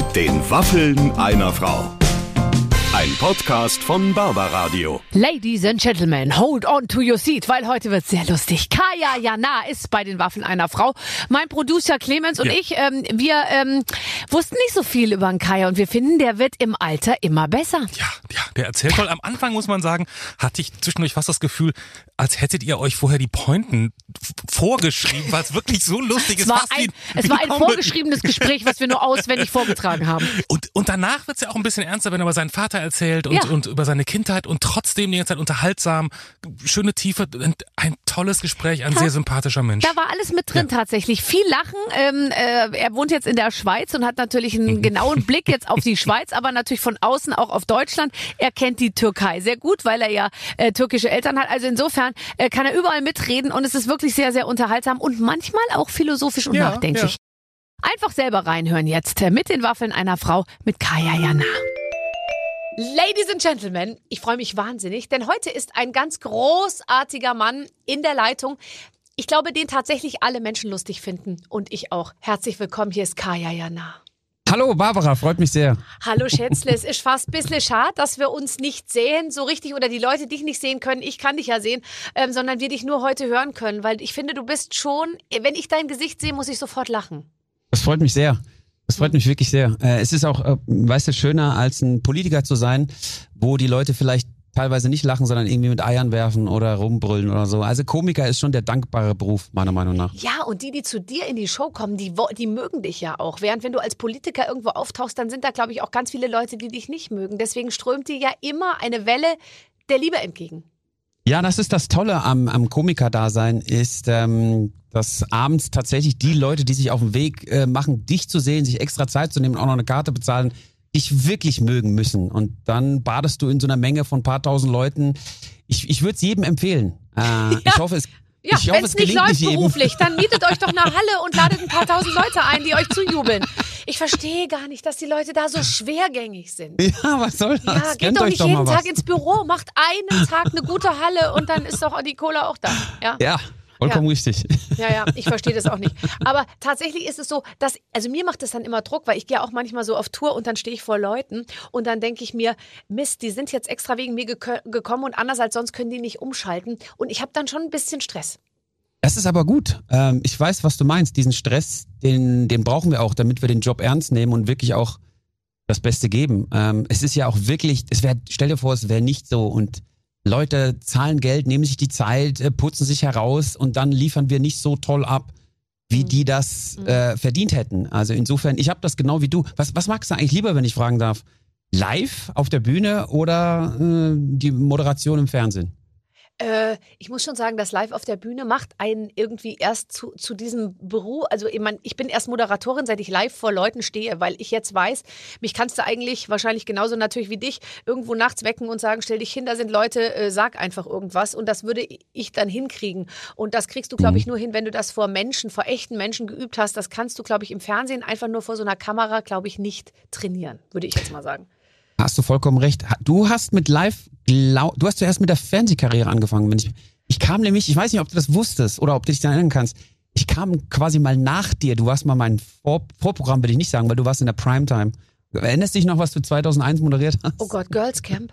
Mit den Waffeln einer Frau. Ein Podcast von Barbaradio. Ladies and Gentlemen, hold on to your seat, weil heute wird sehr lustig. Kaya Jana ist bei den Waffeln einer Frau. Mein Producer Clemens und Ja. ich, ähm, wir ähm, wussten nicht so viel über den Kaya und wir finden, der wird im Alter immer besser. Ja, ja, der erzählt toll. Am Anfang muss man sagen, hatte ich zwischendurch fast das Gefühl, als hättet ihr euch vorher die Pointen vorgeschrieben, es wirklich so lustig Es ist. war fast ein, es war ein vorgeschriebenes Gespräch, was wir nur auswendig vorgetragen haben. Und, und danach wird's ja auch ein bisschen ernster, wenn er über seinen Vater erzählt und, Ja. und über seine Kindheit und trotzdem die ganze Zeit unterhaltsam, schöne Tiefe, ein tolles Gespräch, ein sehr sympathischer Mensch. Da war alles mit drin tatsächlich. Viel Lachen. Ähm, äh, er wohnt jetzt in der Schweiz und hat natürlich Mhm. einen genauen Blick jetzt auf die Schweiz, aber natürlich von außen auch auf Deutschland. Er kennt die Türkei sehr gut, weil er ja äh, türkische Eltern hat. Also insofern äh, kann er überall mitreden und es ist wirklich sehr, sehr unterhaltsam und manchmal auch philosophisch und Ja, nachdenklich. Einfach selber reinhören jetzt äh, mit den Waffeln einer Frau mit Kaya Jana. Ladies and Gentlemen, ich freue mich wahnsinnig, denn heute ist ein ganz großartiger Mann in der Leitung. Ich glaube, den tatsächlich alle Menschen lustig finden und ich auch. Herzlich willkommen, hier ist Kaya Jana. Hallo Barbara, freut mich sehr. Hallo Schätzle, es ist fast ein bisschen schade, dass wir uns nicht sehen, so richtig, oder die Leute dich nicht sehen können, ich kann dich ja sehen, ähm, sondern wir dich nur heute hören können, weil ich finde, du bist schon, wenn ich dein Gesicht sehe, muss ich sofort lachen. Das freut mich sehr. Das freut mich wirklich sehr. Äh, es ist auch, äh, weißt du, schöner als ein Politiker zu sein, wo die Leute vielleicht teilweise nicht lachen, sondern irgendwie mit Eiern werfen oder rumbrüllen oder so. Also Komiker ist schon der dankbare Beruf, meiner Meinung nach. Ja, und die, die zu dir in die Show kommen, die, die mögen dich ja auch. Während wenn du als Politiker irgendwo auftauchst, dann sind da, glaube ich, auch ganz viele Leute, die dich nicht mögen. Deswegen strömt dir ja immer eine Welle der Liebe entgegen. Ja, das ist das Tolle am, am Komiker-Dasein, ist, ähm, dass abends tatsächlich die Leute, die sich auf den Weg äh, machen, dich zu sehen, sich extra Zeit zu nehmen und auch noch eine Karte bezahlen, dich wirklich mögen müssen. Und dann badest du in so einer Menge von ein paar tausend Leuten. Ich, ich würde es jedem empfehlen. Äh, Ich hoffe, es, Ja, wenn es nicht läuft nicht beruflich, dann mietet euch doch eine Halle und ladet ein paar tausend Leute ein, die euch zujubeln. Ich verstehe gar nicht, dass die Leute da so schwergängig sind. Ja, was soll das? Ja, geht doch nicht doch jeden Tag was. ins Büro, macht einen Tag eine gute Halle und dann ist doch die Cola auch da. Ja. Ja, vollkommen Ja. richtig. Ja, ja, ich verstehe das auch nicht. Aber tatsächlich ist es so, dass, also mir macht das dann immer Druck, weil ich gehe auch manchmal so auf Tour und dann stehe ich vor Leuten und dann denke ich mir, Mist, die sind jetzt extra wegen mir gekö- gekommen und anders als sonst können die nicht umschalten. Und ich habe dann schon ein bisschen Stress. Das ist aber gut. Ähm, ich weiß, was du meinst. Diesen Stress, den, den brauchen wir auch, damit wir den Job ernst nehmen und wirklich auch das Beste geben. Ähm, es ist ja auch wirklich, es wäre, stell dir vor, es wäre nicht so und Leute zahlen Geld, nehmen sich die Zeit, äh, putzen sich heraus und dann liefern wir nicht so toll ab, wie die das äh, verdient hätten. Also insofern, ich habe das genau wie du. Was, was magst du eigentlich lieber, wenn ich fragen darf? Live auf der Bühne oder äh, die Moderation im Fernsehen? Äh, ich muss schon sagen, das Live auf der Bühne macht einen irgendwie erst zu, zu diesem Beruf. Also ich, mein, ich bin erst Moderatorin, seit ich live vor Leuten stehe, weil ich jetzt weiß, mich kannst du eigentlich wahrscheinlich genauso natürlich wie dich irgendwo nachts wecken und sagen, stell dich hin, da sind Leute, äh, sag einfach irgendwas. Und das würde ich dann hinkriegen. Und das kriegst du, glaube ich, nur hin, wenn du das vor Menschen, vor echten Menschen geübt hast. Das kannst du, glaube ich, im Fernsehen einfach nur vor so einer Kamera, glaube ich, nicht trainieren, würde ich jetzt mal sagen. Hast du vollkommen recht. Du hast mit Live, du hast zuerst mit der Fernsehkarriere angefangen. Ich, ich kam nämlich, ich weiß nicht, ob du das wusstest oder ob du dich daran erinnern kannst. Ich kam quasi mal nach dir. Du warst mal mein Vor Vorprogramm, will ich nicht sagen, weil du warst in der Primetime. Erinnerst dich noch, was du 2001 moderiert hast? Oh Gott, Girls Camp.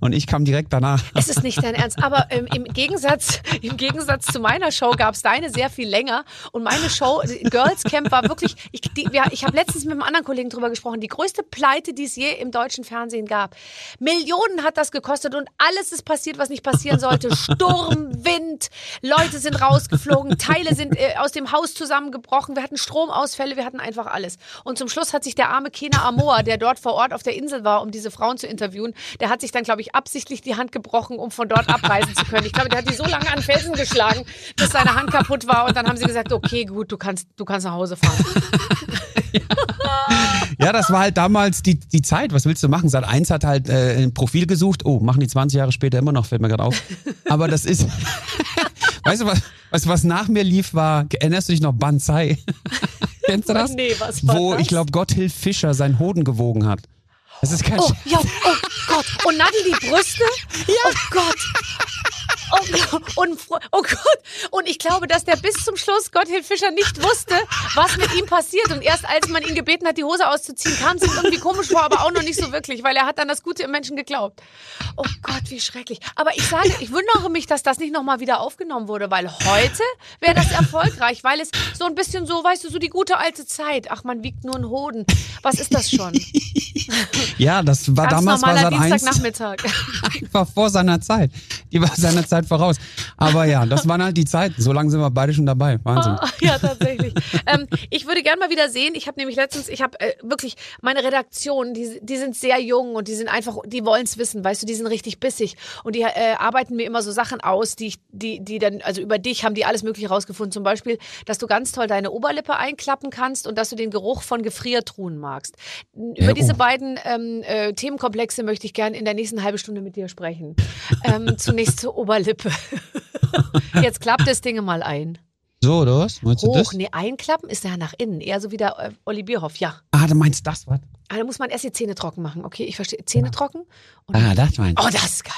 Und ich kam direkt danach. Es ist nicht dein Ernst, aber ähm, im, Gegensatz, im Gegensatz zu meiner Show gab es deine sehr viel länger. Und meine Show, Girls Camp, war wirklich, ich, ja, ich habe letztens mit einem anderen Kollegen drüber gesprochen, die größte Pleite, die es je im deutschen Fernsehen gab. Millionen hat das gekostet und alles ist passiert, was nicht passieren sollte. Sturm, Wind, Leute sind rausgeflogen, Teile sind äh, aus dem Haus zusammengebrochen, wir hatten Stromausfälle, wir hatten einfach alles. Und zum Schluss hat sich der arme Kena Amoa, der dort vor Ort auf der Insel war, um diese Frauen zu interviewen, der hat sich dann, glaube ich, absichtlich die Hand gebrochen, um von dort abreisen zu können. Ich glaube, der hat die so lange an Felsen geschlagen, bis seine Hand kaputt war. Und dann haben sie gesagt, okay, gut, du kannst, du kannst nach Hause fahren. Ja, das war halt damals die, die Zeit. Was willst du machen? Sat 1 hat halt äh, ein Profil gesucht. Oh, machen die 20 Jahre später immer noch, fällt mir gerade auf. Aber das ist. weißt du, was, was, was nach mir lief, war, erinnerst du dich noch Banzai? Kennst du das? Nee, was war Wo, das? ich glaube, Gotthilf Fischer seinen Hoden gewogen hat. Das ist kein Oh, Sch- ja, oh Gott. Und Nadel die Brüste? Oh Gott. Oh und, oh Gott, und ich glaube, dass der bis zum Schluss Gotthilf Fischer nicht wusste, was mit ihm passiert. Und erst als man ihn gebeten hat, die Hose auszuziehen, kam es ihm irgendwie komisch vor, aber auch noch nicht so wirklich, weil er hat dann das Gute im Menschen geglaubt. Oh Gott, wie schrecklich. Aber ich sage, ich wundere mich, dass das nicht nochmal wieder aufgenommen wurde, weil heute wäre das erfolgreich, weil es so ein bisschen so, weißt du, so die gute alte Zeit. Ach, man wiegt nur einen Hoden. Was ist das schon? Ja, das war Ganz damals war normaler Sat 1 Dienstagnachmittag. einfach vor seiner Zeit. Die war seiner Zeit voraus. Aber ja, das waren halt die Zeiten. So lange sind wir beide schon dabei. Wahnsinn. Ah, ja, tatsächlich. ähm, ich würde gerne mal wieder sehen. Ich habe nämlich letztens, ich habe äh, wirklich meine Redaktion, die, die sind sehr jung und die sind einfach, die wollen es wissen, weißt du, die sind richtig bissig und die äh, arbeiten mir immer so Sachen aus, die ich, die, die dann, also über dich haben die alles Mögliche rausgefunden. Zum Beispiel, dass du ganz toll deine Oberlippe einklappen kannst und dass du den Geruch von Gefriertruhen magst. Über Ja, diese oh. beiden ähm, äh, Themenkomplexe möchte ich gerne in der nächsten halben Stunde mit dir sprechen. Ähm, zunächst zur Oberlippe. Jetzt klappt das Ding mal ein. So, oder was? Meinst du Hoch, das? nee, einklappen ist ja nach innen. Eher so wie der äh, Olli Bierhoff, ja. Ah, du meinst das, was? Ah, da muss man erst die Zähne trocken machen. Okay, ich verstehe. Zähne trocken. Und Ah, das meinst du. oh, das ist geil.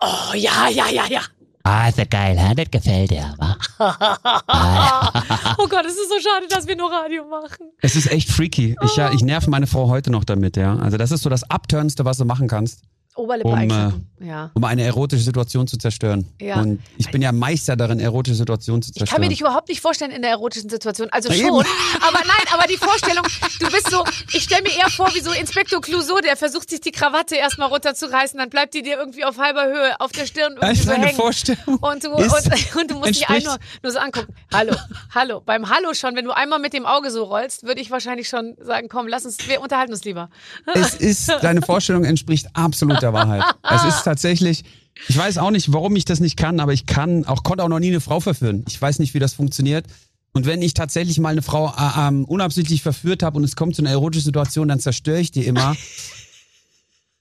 Oh, ja, ja, ja, ja. Ah, ist ja geil, ha? das gefällt dir, wa? Oh Gott, es ist so schade, dass wir nur Radio machen. Es ist echt freaky. Ich, ja, ich nerv meine Frau heute noch damit, ja. Also das ist so das Abturnste, was du machen kannst, Oberlippe Um, äh. Ja. um eine erotische Situation zu zerstören. Ja. Und ich bin ja Meister darin, erotische Situationen zu Ich zerstören. kann mir dich überhaupt nicht vorstellen in der erotischen Situation. Also Na schon, eben. aber nein, aber die Vorstellung, du bist so, ich stelle mir eher vor, wie so Inspektor Clouseau, der versucht sich die Krawatte erstmal runterzureißen, dann bleibt die dir irgendwie auf halber Höhe auf der Stirn Das irgendwie ist so eine hängen. Vorstellung. Und du, Ist- und, und du musst dich entspricht- einmal nur so angucken. Hallo, hallo. Beim Hallo schon, wenn du einmal mit dem Auge so rollst, würde ich wahrscheinlich schon sagen, komm, lass uns, wir unterhalten uns lieber. Es ist, deine Vorstellung entspricht absolut der Wahrheit. Es ist tatsächlich, ich weiß auch nicht, warum ich das nicht kann, aber ich kann, auch konnte auch noch nie eine Frau verführen. Ich weiß nicht, wie das funktioniert. Und wenn ich tatsächlich mal eine Frau äh, ähm, unabsichtlich verführt habe und es kommt zu einer erotischen Situation, dann zerstöre ich die immer.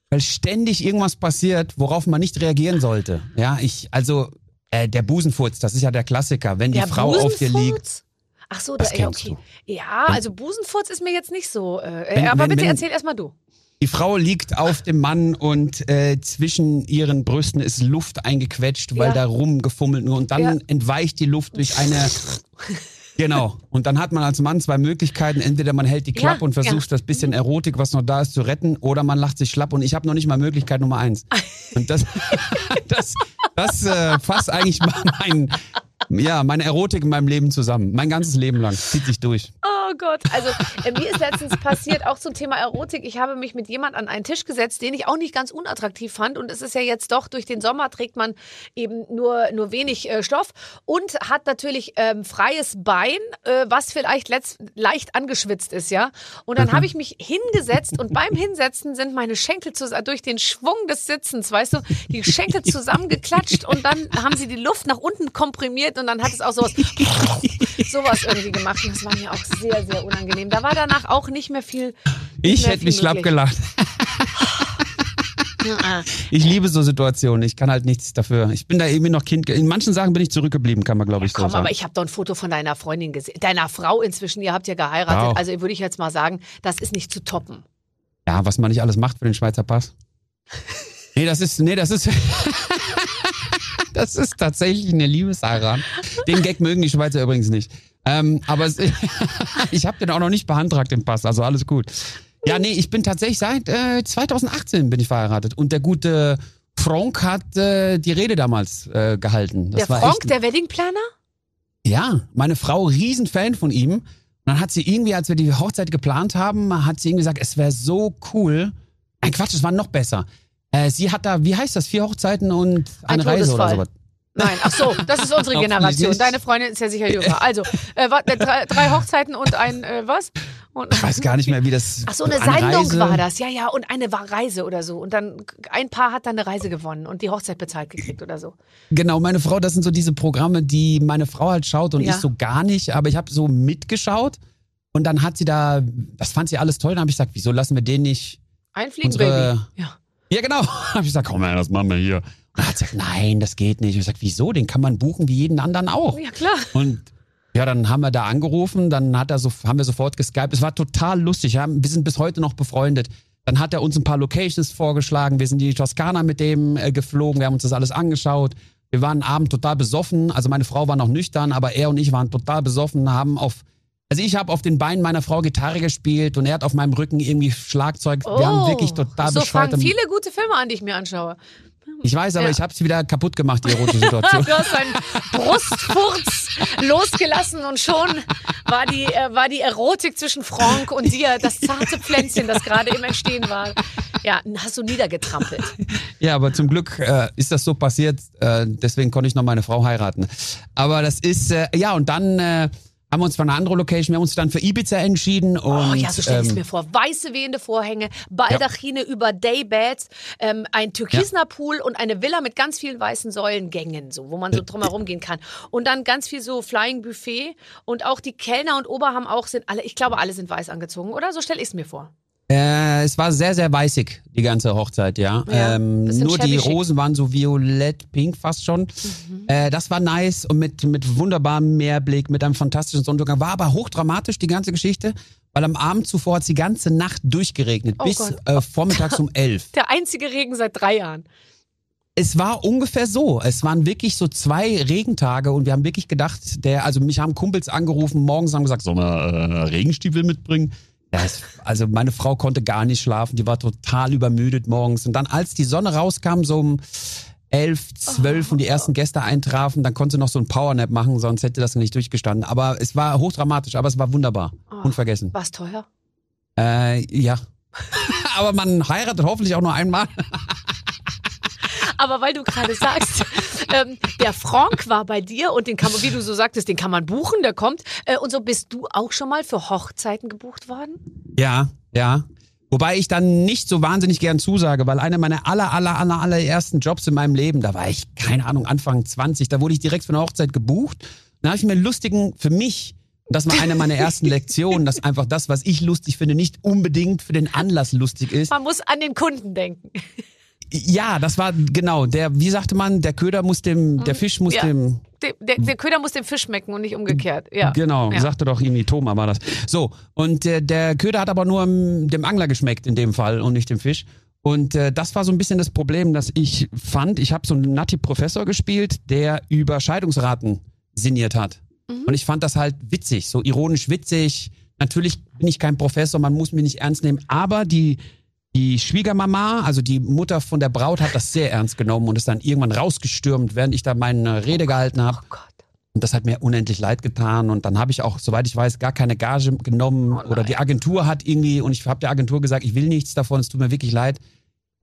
Weil ständig irgendwas passiert, worauf man nicht reagieren sollte. Ja, ich, also, äh, der Busenfurz, das ist ja der Klassiker. Wenn die Der Frau auf dir liegt. Busenfurz? Ach so, Das da, ja, okay. Ja, also Busenfurz ist mir jetzt nicht so. Äh, Wenn- aber wenn- bitte wenn- erzähl erstmal du. Die Frau liegt auf dem Mann und äh, zwischen ihren Brüsten ist Luft eingequetscht, weil Ja. da rumgefummelt nur und dann Ja. entweicht die Luft durch eine Genau. Und dann hat man als Mann zwei Möglichkeiten. Entweder man hält die Klappe Ja, und versucht ja. das bisschen Erotik, was noch da ist, zu retten, oder man lacht sich schlapp. Und ich habe noch nicht mal Möglichkeit Nummer eins. Und das, das, das äh, fasst eigentlich mein, ja, meine Erotik in meinem Leben zusammen. Mein ganzes Leben lang. Zieht sich durch. Oh Gott, also äh, mir ist letztens passiert, auch zum Thema Erotik, ich habe mich mit jemand an einen Tisch gesetzt, den ich auch nicht ganz unattraktiv fand und es ist ja jetzt doch, durch den Sommer trägt man eben nur, nur wenig äh, Stoff und hat natürlich ähm, freies Bein, äh, was vielleicht letzt, leicht angeschwitzt ist, ja. Und dann habe ich mich hingesetzt und beim Hinsetzen sind meine Schenkel durch den Schwung des Sitzens, weißt du, die Schenkel zusammengeklatscht und dann haben sie die Luft nach unten komprimiert und dann hat es auch sowas sowas irgendwie gemacht. Und das war mir auch sehr, sehr unangenehm. Da war danach auch nicht mehr viel. nicht Ich mehr hätte viel mich schlapp gelacht. Ich liebe so Situationen. Ich kann halt nichts dafür. Ich bin da eben noch Kind. In manchen Sachen bin ich zurückgeblieben, kann man glaube ich so Komm, sagen. aber ich habe doch ein Foto von deiner Freundin gesehen. Deiner Frau inzwischen, ihr habt ja geheiratet. Ja. Also würde ich jetzt mal sagen, das ist nicht zu toppen. Ja, was man nicht alles macht für den Schweizer Pass. Nee, das ist, nee, das ist, das ist tatsächlich eine Liebesheirat. Den Gag mögen die Schweizer übrigens nicht. Ähm, aber ich habe den auch noch nicht beantragt, den Pass, also alles gut. Ja, nee, ich bin tatsächlich seit äh, 2018 bin ich verheiratet und der gute Frank hat äh, die Rede damals äh, gehalten. Das der war Frank, echt, der Weddingplaner? ja, meine Frau, Riesenfan von ihm. Und dann hat sie irgendwie, als wir die Hochzeit geplant haben, hat sie irgendwie gesagt, es wäre so cool. Ein Quatsch, es war noch besser. Äh, sie hat da, wie heißt das, vier Hochzeiten und eine Reise oder sowas. Nein, ach so, das ist unsere Generation. Deine Freundin ist ja sicher jünger. Also, äh, äh, drei, drei Hochzeiten und ein, äh, was? Und, Ich weiß gar nicht mehr, wie das. Ach so, eine Sendung Reise. war das. Ja, ja, und eine war Reise oder so. Und dann ein Paar hat dann eine Reise gewonnen und die Hochzeit bezahlt gekriegt oder so. Genau, meine Frau, das sind so diese Programme, die meine Frau halt schaut und Ja. ich so gar nicht. Aber ich habe so mitgeschaut und dann hat sie da, das fand sie alles toll. Dann habe ich gesagt, wieso lassen wir den nicht Einfliegen, Unsere- Baby. Ja. Ja, genau. Hab ich gesagt, komm her, das machen wir hier. Und dann hat gesagt, nein, das geht nicht. Ich hab gesagt, wieso? Den kann man buchen wie jeden anderen auch. ja, klar. Und ja, dann haben wir da angerufen, dann hat er so, haben wir sofort geskypt. Es war total lustig. Ja. Wir sind bis heute noch befreundet. Dann hat er uns ein paar Locations vorgeschlagen. Wir sind in die Toskana mit dem äh, geflogen. Wir haben uns das alles angeschaut. Wir waren abend total besoffen. Also meine Frau war noch nüchtern, aber er und ich waren total besoffen, haben auf also ich habe auf den Beinen meiner Frau Gitarre gespielt und er hat auf meinem Rücken irgendwie Schlagzeug. Wir haben wirklich total Oh, so fangen viele gute Filme an, die ich mir anschaue. Ich weiß, aber Ja. ich habe sie wieder kaputt gemacht, die erotische Situation. Du hast einen Brustfurz losgelassen und schon war die, äh, war die Erotik zwischen Frank und dir das zarte Pflänzchen, das gerade im Entstehen war. Ja, hast du niedergetrampelt. Ja, aber zum Glück äh, ist das so passiert. Äh, deswegen konnte ich noch meine Frau heiraten. Aber das ist, äh, ja, und dann äh, haben wir uns für eine andere Location, wir haben uns dann für Ibiza entschieden. Und, Oh ja, so stell ich es ähm, mir vor. Weiße wehende Vorhänge, Baldachine über Daybeds, ähm, ein türkisner Pool und eine Villa mit ganz vielen weißen Säulengängen, so, wo man so drumherum gehen kann. Und dann ganz viel so Flying Buffet und auch die Kellner und Ober haben auch, sind alle, ich glaube, alle sind weiß angezogen, oder? So stelle ich es mir vor. Äh, es war sehr, sehr weißig, die ganze Hochzeit, ja. Ja, ähm, nur die. Rosen waren so violett-pink fast schon. Mhm. Äh, das war nice und mit, mit wunderbarem Meerblick, mit einem fantastischen Sonnenuntergang. War aber hochdramatisch, die ganze Geschichte, weil am Abend zuvor hat es die ganze Nacht durchgeregnet, Oh bis äh, vormittags um elf. Der einzige Regen seit drei Jahren. Es war ungefähr so. Es waren wirklich so zwei Regentage und wir haben wirklich gedacht, der, also mich haben Kumpels angerufen, morgens haben gesagt, sollen wir äh, Regenstiefel mitbringen? Ja, es, also meine Frau konnte gar nicht schlafen, die war total übermüdet morgens. Und dann, als die Sonne rauskam, so um elf, zwölf und die ersten Gäste eintrafen, dann konnte sie noch so ein Powernap machen, sonst hätte das nicht durchgestanden. Aber es war hochdramatisch, aber es war wunderbar. Unvergessen. War es teuer? Äh, ja. aber man heiratet hoffentlich auch nur einmal. Aber weil du gerade sagst, ähm, der Frank war bei dir und den kann man, wie du so sagtest, den kann man buchen, der kommt. Äh, und so bist du auch schon mal für Hochzeiten gebucht worden? Ja, ja. Wobei ich dann nicht so wahnsinnig gern zusage, weil einer meiner aller, aller, aller, allerersten Jobs in meinem Leben, da war ich, keine Ahnung, Anfang 20, da wurde ich direkt für eine Hochzeit gebucht. Da habe ich mir lustigen, für mich, und das war eine meiner ersten Lektionen, dass einfach das, was ich lustig finde, nicht unbedingt für den Anlass lustig ist. Man muss an den Kunden denken. Ja, das war genau, der, wie sagte man, der Köder muss dem, der Fisch muss Ja. dem, Der, der, der Köder muss dem Fisch schmecken und nicht umgekehrt. Ja. Genau, Ja. sagte doch irgendwie Thomas war das. So, und äh, der Köder hat aber nur dem Angler geschmeckt in dem Fall und nicht dem Fisch. Und äh, das war so ein bisschen das Problem, dass ich fand, ich habe so einen Natti Professor gespielt, der über Scheidungsraten sinniert hat. Und ich fand das halt witzig, so ironisch witzig. Natürlich bin ich kein Professor, man muss mich nicht ernst nehmen, aber die die Schwiegermama, also die Mutter von der Braut, hat das sehr ernst genommen und ist dann irgendwann rausgestürmt, während ich da meine Rede gehalten habe. Oh Gott. Und das hat mir unendlich leid getan. Und dann habe ich auch, soweit ich weiß, gar keine Gage genommen. oder die Agentur hat irgendwie, und ich habe der Agentur gesagt, ich will nichts davon, es tut mir wirklich leid.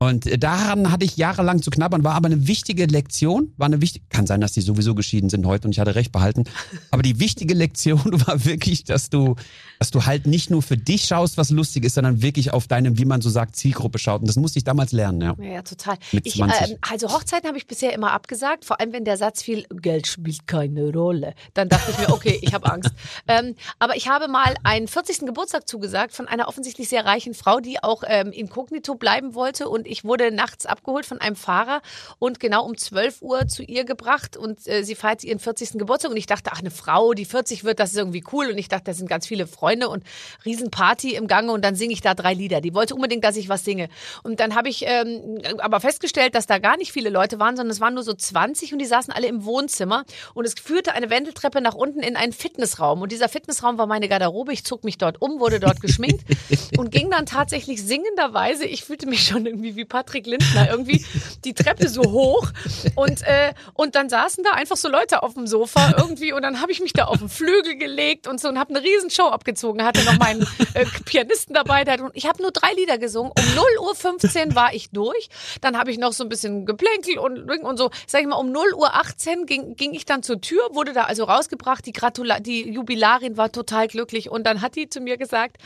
Und äh, daran hatte ich jahrelang zu knabbern, war aber eine wichtige Lektion, war eine wichtige, kann sein, dass die sowieso geschieden sind heute und ich hatte recht behalten. Aber die wichtige Lektion war wirklich, dass du, dass du halt nicht nur für dich schaust, was lustig ist, sondern wirklich auf deine, wie man so sagt, Zielgruppe schaut. Und das musste ich damals lernen, ja. Ja, ja, total. Ich, 20. ähm, also Hochzeiten habe ich bisher immer abgesagt, vor allem wenn der Satz fiel, Geld spielt keine Rolle. Dann dachte ich mir, okay, ich habe Angst. ähm, aber ich habe mal einen 40. Geburtstag zugesagt von einer offensichtlich sehr reichen Frau, die auch ähm, inkognito bleiben wollte. Und ich wurde nachts abgeholt von einem Fahrer und genau um 12 Uhr zu ihr gebracht. Und äh, sie feiert ihren 40. Geburtstag. Und ich dachte, ach, eine Frau, die 40 wird, das ist irgendwie cool. Und ich dachte, da sind ganz viele Freunde und Riesenparty im Gange. Und dann singe ich da drei Lieder. Die wollte unbedingt, dass ich was singe. Und dann habe ich ähm, aber festgestellt, dass da gar nicht viele Leute waren, sondern es waren nur so 20 und die saßen alle im Wohnzimmer. Und es führte eine Wendeltreppe nach unten in einen Fitnessraum. Und dieser Fitnessraum war meine Garderobe. Ich zog mich dort um, wurde dort geschminkt und ging dann tatsächlich singenderweise, ich fühlte mich schon irgendwie wie Patrick Lindner, irgendwie die Treppe so hoch. Und, äh, und dann saßen da einfach so Leute auf dem Sofa irgendwie. Und dann habe ich mich da auf den Flügel gelegt und so und habe eine Riesenshow abgezogen. Hatte noch meinen äh, Pianisten dabei. Der hat, ich habe nur drei Lieder gesungen. Um 0 Uhr 15 war ich durch. Dann habe ich noch so ein bisschen geplänkelt und, und so. Sag ich mal, um 0 Uhr 18 ging, ging ich dann zur Tür, wurde da also rausgebracht. Die, Gratula die Jubilarin war total glücklich. Und dann hat die zu mir gesagt,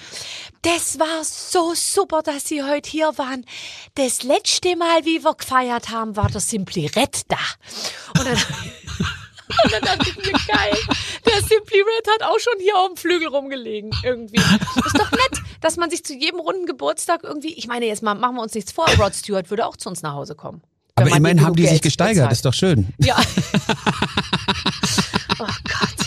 das war so super, dass Sie heute hier waren. Das letzte Mal, wie wir gefeiert haben, war der Simply Red da. Und dann, und dann dachte ich mir, geil, der Simply Red hat auch schon hier auf dem Flügel rumgelegen irgendwie. Ist doch nett, dass man sich zu jedem runden Geburtstag irgendwie, ich meine jetzt mal, machen wir uns nichts vor, Rod Stewart würde auch zu uns nach Hause kommen. Aber immerhin haben die genug sich Geld gesteigert, bezahlt. ist doch schön. Ja. oh Gott.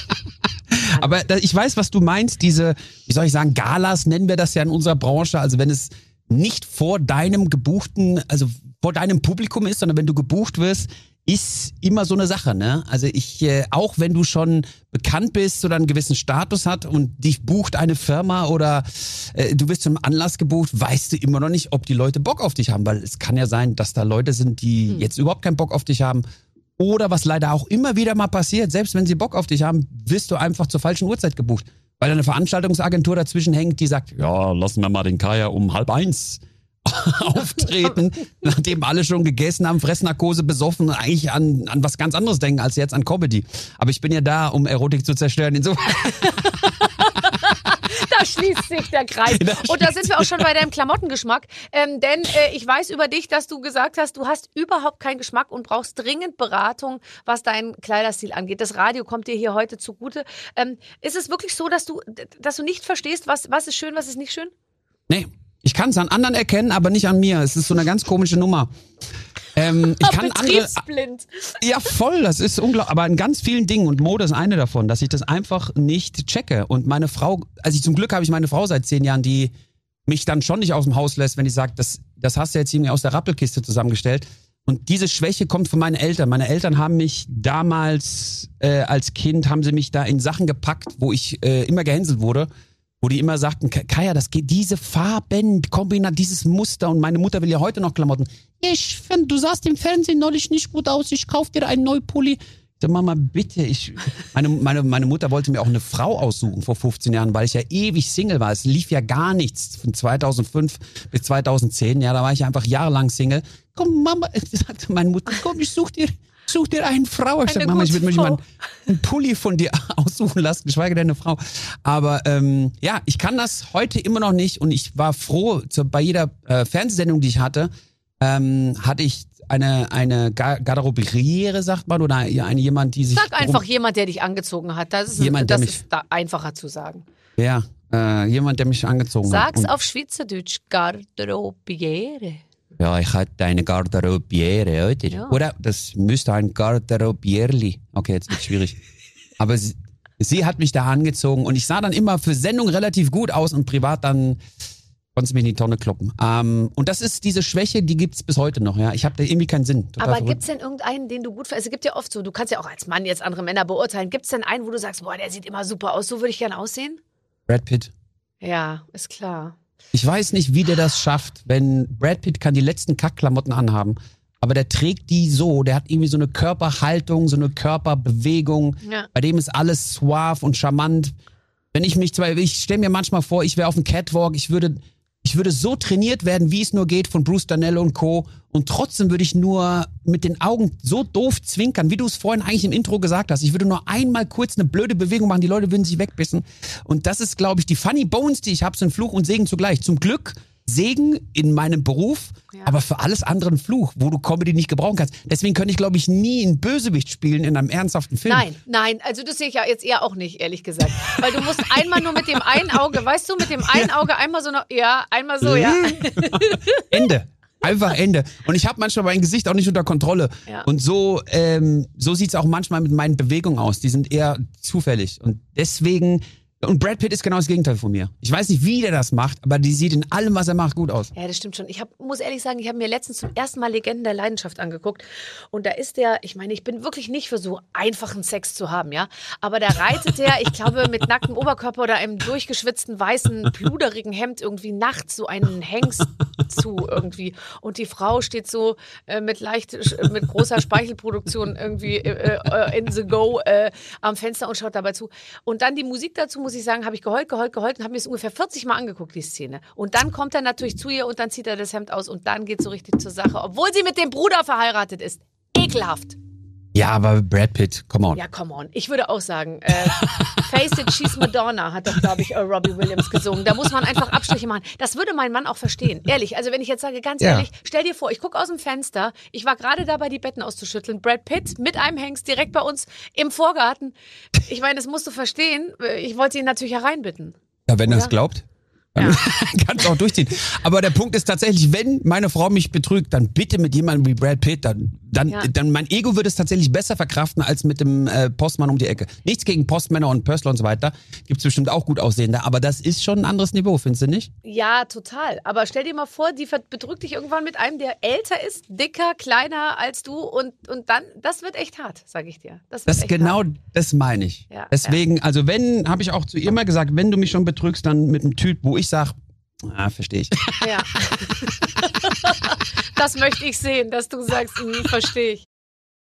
Aber ich weiß, was du meinst, diese, wie soll ich sagen, Galas nennen wir das ja in unserer Branche. Also wenn es nicht vor deinem gebuchten, also vor deinem Publikum ist, sondern wenn du gebucht wirst, ist immer so eine Sache, ne? Also ich, äh, auch wenn du schon bekannt bist oder einen gewissen Status hat und dich bucht eine Firma oder äh, du wirst zum Anlass gebucht, weißt du immer noch nicht, ob die Leute Bock auf dich haben, weil es kann ja sein, dass da Leute sind, die Hm. jetzt überhaupt keinen Bock auf dich haben. Oder was leider auch immer wieder mal passiert, selbst wenn sie Bock auf dich haben, wirst du einfach zur falschen Uhrzeit gebucht. Weil eine Veranstaltungsagentur dazwischen hängt, die sagt, ja, lassen wir mal den Kaya um halb eins auftreten, nachdem alle schon gegessen haben, Fressnarkose besoffen und eigentlich an, an was ganz anderes denken als jetzt an Comedy. Aber ich bin ja da, um Erotik zu zerstören. Insofern, Da schließt sich der Kreis. Da Und da sind wir auch schon bei deinem Klamottengeschmack. Ähm, denn äh, ich weiß über dich, dass du gesagt hast, du hast überhaupt keinen Geschmack und brauchst dringend Beratung, was deinen Kleiderstil angeht. Das Radio kommt dir hier heute zugute. Ähm, ist es wirklich so, dass du, dass du nicht verstehst, was, was ist schön, was ist nicht schön? nee, ich kann es an anderen erkennen, aber nicht an mir. Es ist so eine ganz komische Nummer. Ähm, ich kann andere, Betriebsblind. Ja, voll, das ist unglaublich. Aber in ganz vielen Dingen, und Mode ist eine davon, dass ich das einfach nicht checke. Und meine Frau, also ich zum Glück habe ich meine Frau seit zehn Jahren, die mich dann schon nicht aus dem Haus lässt, wenn ich sage, das, das hast du jetzt irgendwie aus der Rappelkiste zusammengestellt. Und diese Schwäche kommt von meinen Eltern. Meine Eltern haben mich damals äh, als Kind, haben sie mich da in Sachen gepackt, wo ich äh, immer gehänselt wurde. Wo die immer sagten, "Ka- Kaya, das geht, diese Farben, Kombinat, dieses Muster. Und meine Mutter will ja heute noch Klamotten. Ich finde, du sahst im Fernsehen neulich nicht gut aus. Ich kauf dir einen neuen Pulli. Ich sag, Mama, bitte. Ich, meine, meine, meine Mutter wollte mir auch eine Frau aussuchen vor 15 Jahren, weil ich ja ewig Single war. Es lief ja gar nichts von 2005 bis 2010. Ja, da war ich einfach jahrelang Single. Komm, Mama, sagte meine Mutter, komm, ich such dir, such dir eine Frau. Ich sag, Eine Mama, ich würde mir mal einen, Pulli von dir aussuchen lassen, geschweige denn eine Frau. Aber ähm, ja, ich kann das heute immer noch nicht und ich war froh, zu, bei jeder äh, Fernsehsendung, die ich hatte, ähm, hatte ich eine, eine Gar- Garderobiere, sagt man, oder eine, jemand, die sich. Sag einfach jemand, der dich angezogen hat. Das ist, Jemand, das ist da einfacher zu sagen. Ja, äh, jemand, der mich angezogen hat. Sag's auf Schweizerdeutsch. Garderobiere. Ja, ich hatte eine Garderobiere, oder? Ja. Oder das müsste ein Garderobierli. Okay, jetzt wird schwierig. Aber sie, sie hat mich da angezogen und ich sah dann immer für Sendung relativ gut aus und privat dann konnte sie mich in die Tonne kloppen. Ähm, und das ist diese Schwäche, die gibt's bis heute noch. Ja, Ich habe da irgendwie keinen Sinn. Total Aber verrückt. gibt's denn irgendeinen, den du gut findest? Es gibt ja oft so, du kannst ja auch als Mann jetzt andere Männer beurteilen. Gibt's denn einen, wo du sagst, boah, der sieht immer super aus, so würde ich gerne aussehen? Brad Pitt. Ja, ist klar. Ich weiß nicht, wie der das schafft, wenn Brad Pitt kann die letzten Kackklamotten anhaben, aber der trägt die so, der hat irgendwie so eine Körperhaltung, so eine Körperbewegung. Ja. Bei dem ist alles suave und charmant. Wenn ich mich zwar, ich stelle mir manchmal vor, ich wäre auf dem Catwalk, ich würde, ich würde so trainiert werden, wie es nur geht von Bruce Danello und Co. Und trotzdem würde ich nur mit den Augen so doof zwinkern, wie du es vorhin eigentlich im Intro gesagt hast. Ich würde nur einmal kurz eine blöde Bewegung machen, die Leute würden sich wegbissen. Und das ist, glaube ich, die Funny Bones, die ich habe, sind Fluch und Segen zugleich. Zum Glück Segen in meinem Beruf, Ja. aber für alles andere ein Fluch, wo du Comedy nicht gebrauchen kannst. Deswegen könnte ich, glaube ich, nie einen Bösewicht spielen in einem ernsthaften Film. Nein, nein, also das sehe ich ja jetzt eher auch nicht, ehrlich gesagt. Weil du musst einmal nur mit dem einen Auge, weißt du, mit dem einen Auge einmal so noch, ja, einmal so, ja. Ende. Einfach Ende. Und ich habe manchmal mein Gesicht auch nicht unter Kontrolle. Ja. Und so, ähm, so sieht's auch manchmal mit meinen Bewegungen aus. Die sind eher zufällig. Und deswegen, und Brad Pitt ist genau das Gegenteil von mir. Ich weiß nicht, wie der das macht, aber die sieht in allem, was er macht, gut aus. Ja, das stimmt schon. Ich hab, muss ehrlich sagen, ich habe mir letztens zum ersten Mal Legenden der Leidenschaft angeguckt. Und da ist der, ich meine, ich bin wirklich nicht für so einfachen Sex zu haben, ja. Aber da reitet der, ich glaube, mit nacktem Oberkörper oder einem durchgeschwitzten, weißen, pluderigen Hemd irgendwie nachts so einen Hengst zu irgendwie. Und die Frau steht so äh, mit leicht, sch- mit großer Speichelproduktion irgendwie äh, äh, in the go äh, am Fenster und schaut dabei zu. Und dann die Musik dazu, muss ich sagen, habe ich geheult, geheult, geheult und habe mir es ungefähr 40 Mal angeguckt, die Szene. Und dann kommt er natürlich zu ihr und dann zieht er das Hemd aus und dann geht so richtig zur Sache, obwohl sie mit dem Bruder verheiratet ist. Ekelhaft. Ja, aber Brad Pitt, come on. Ja, come on. Ich würde auch sagen, äh, Face it, she's Madonna, hat doch, glaube ich, äh, Robbie Williams gesungen. Da muss man einfach Abstriche machen. Das würde mein Mann auch verstehen. Ehrlich, also wenn ich jetzt sage, ganz Ja. ehrlich, stell dir vor, ich gucke aus dem Fenster, ich war gerade dabei, die Betten auszuschütteln. Brad Pitt mit einem Hengst direkt bei uns im Vorgarten. Ich meine, das musst du verstehen. Ich wollte ihn natürlich hereinbitten. Ja, wenn er es glaubt. Dann kannst du auch durchziehen. Aber der Punkt ist tatsächlich, wenn meine Frau mich betrügt, dann bitte mit jemandem wie Brad Pitt. Dann, dann, Ja. dann mein Ego würde es tatsächlich besser verkraften als mit dem äh, Postmann um die Ecke. Nichts gegen Postmänner und Pöstler und so weiter. Gibt's bestimmt auch gut aussehende. Aber das ist schon ein anderes Niveau, findest du nicht? Ja, total. Aber stell dir mal vor, die betrügt dich irgendwann mit einem, der älter ist, dicker, kleiner als du und, und dann, das wird echt hart, sag ich dir. Das, Das genau, Hart. das meine ich. Ja, Deswegen, also wenn, habe ich auch zu ihr mal gesagt, wenn du mich schon betrügst, dann mit einem Typ, wo ich sage, ah, verstehe ich. Ja. das möchte ich sehen, dass du sagst, hm, verstehe ich.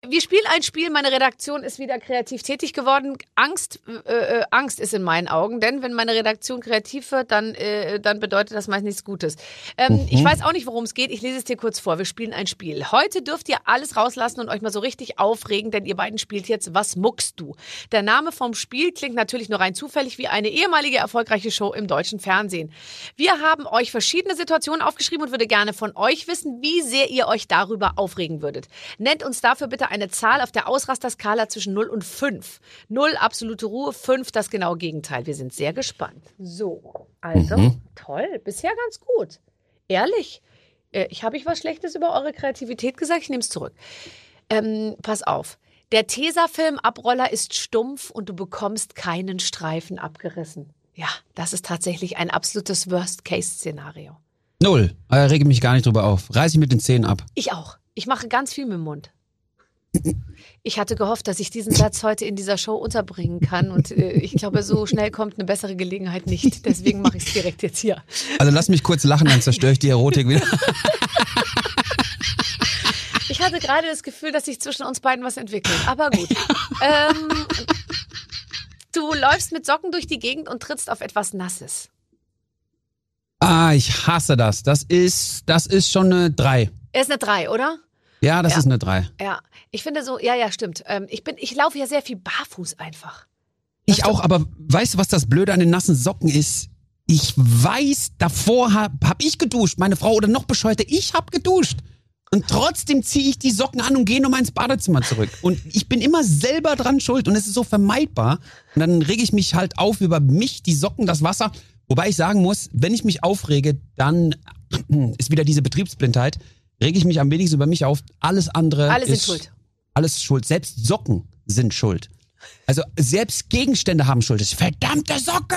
Wir spielen ein Spiel, meine Redaktion ist wieder kreativ tätig geworden. Angst, äh, äh, Angst ist in meinen Augen, denn wenn meine Redaktion kreativ wird, dann, äh, dann bedeutet das meist nichts Gutes. Ähm, Ich weiß auch nicht, worum es geht. Ich lese es dir kurz vor. Wir spielen ein Spiel. Heute dürft ihr alles rauslassen und euch mal so richtig aufregen, denn ihr beiden spielt jetzt Was muckst du? Der Name vom Spiel klingt natürlich nur rein zufällig wie eine ehemalige erfolgreiche Show im deutschen Fernsehen. Wir haben euch verschiedene Situationen aufgeschrieben und würde gerne von euch wissen, wie sehr ihr euch darüber aufregen würdet. Nennt uns dafür bitte eine Zahl auf der Ausrasterskala zwischen 0 und 5. 0 absolute Ruhe, 5 das genaue Gegenteil. Wir sind sehr gespannt. So, also, toll, bisher ganz gut. Ehrlich, äh, ich habe ich was Schlechtes über eure Kreativität gesagt? Ich nehme es zurück. Ähm, pass auf. Der Tesafilm Abroller ist stumpf und du bekommst keinen Streifen abgerissen. Ja, das ist tatsächlich ein absolutes Worst-Case-Szenario. Null. Äh, rege mich gar nicht drüber auf. Reiß ich mit den Zähnen ab. Ich auch. Ich mache ganz viel mit dem Mund. Ich hatte gehofft, dass ich diesen Satz heute in dieser Show unterbringen kann und äh, ich glaube, so schnell kommt eine bessere Gelegenheit nicht. Deswegen mache ich es direkt jetzt hier. Also lass mich kurz lachen, dann zerstöre ich die Erotik wieder. Ich hatte gerade das Gefühl, dass sich zwischen uns beiden was entwickelt. Aber gut. ähm, du läufst mit Socken durch die Gegend und trittst auf etwas Nasses. Ah, ich hasse das. Das ist, das ist schon eine drei. Er ist eine 3, oder? Ja, das Ja. ist eine drei. Ja. Ich finde so, ja, ja, stimmt. Ähm, ich, bin, ich laufe ja sehr viel barfuß einfach. Ich auch, aber weißt du, was das Blöde an den nassen Socken ist? Ich weiß, davor hab, hab ich geduscht, meine Frau oder noch bescheuerter, ich hab geduscht. Und trotzdem ziehe ich die Socken an und gehe nochmal ins Badezimmer zurück. Und ich bin immer selber dran schuld und es ist so vermeidbar. Und dann rege ich mich halt auf über mich, die Socken, das Wasser. Wobei ich sagen muss, wenn ich mich aufrege, dann ist wieder diese Betriebsblindheit, rege ich mich am wenigsten über mich auf. Alles andere Alle sind ist schuld. Alles schuld. Selbst Socken sind schuld. Also selbst Gegenstände haben Schuld. Das ist verdammte Socke!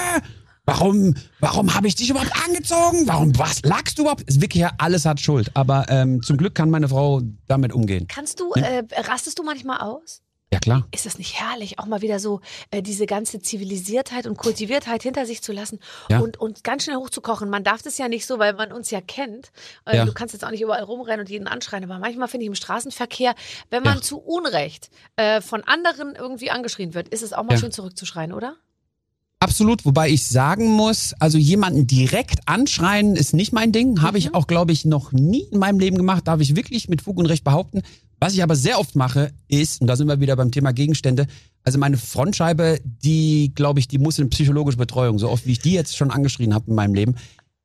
Warum, warum habe ich dich überhaupt angezogen? Warum, was lagst du überhaupt? Ist wirklich ja, alles hat Schuld. Aber ähm, zum Glück kann meine Frau damit umgehen. Kannst du, äh, rastest du manchmal aus? Ja klar. Ist das nicht herrlich, auch mal wieder so äh, diese ganze Zivilisiertheit und Kultiviertheit hinter sich zu lassen Ja. und, und ganz schnell hochzukochen? Man darf das ja nicht so, weil man uns ja kennt. Äh, Ja. Du kannst jetzt auch nicht überall rumrennen und jeden anschreien, aber manchmal finde ich im Straßenverkehr, wenn man Ja. zu Unrecht äh, von anderen irgendwie angeschrien wird, ist es auch mal schön zurückzuschreien, oder? Absolut, wobei ich sagen muss, also jemanden direkt anschreien ist nicht mein Ding. Habe ich auch, glaube ich, noch nie in meinem Leben gemacht. Darf ich wirklich mit Fug und Recht behaupten. Was ich aber sehr oft mache, ist, und da sind wir wieder beim Thema Gegenstände, also meine Frontscheibe, die, glaube ich, die muss in psychologische Betreuung, so oft wie ich die jetzt schon angeschrien habe in meinem Leben.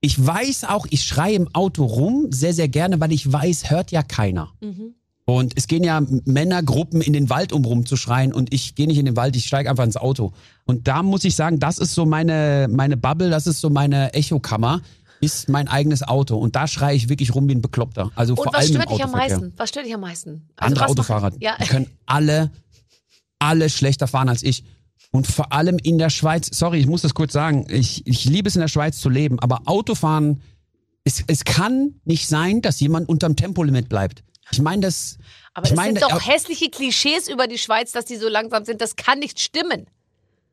Ich weiß auch, ich schreie im Auto rum, sehr, sehr gerne, weil ich weiß, hört ja keiner. Mhm. Und es gehen ja Männergruppen in den Wald, um rumzuschreien. Und ich gehe nicht in den Wald, ich steige einfach ins Auto. Und da muss ich sagen, das ist so meine, meine Bubble, das ist so meine Echokammer, ist mein eigenes Auto. Und da schreie ich wirklich rum wie ein Bekloppter. Also Und vor was allem im stört dich am Autoverkehr. meisten? Was stört dich am meisten? Also Andere Autofahrer, ja, die können alle, alle schlechter fahren als ich. Und vor allem in der Schweiz, sorry, ich muss das kurz sagen, ich, ich liebe es in der Schweiz zu leben, aber Autofahren, es, es kann nicht sein, dass jemand unterm Tempolimit bleibt. Ich meine, das, aber ich das meine, sind doch äh, hässliche Klischees über die Schweiz, dass die so langsam sind. Das kann nicht stimmen.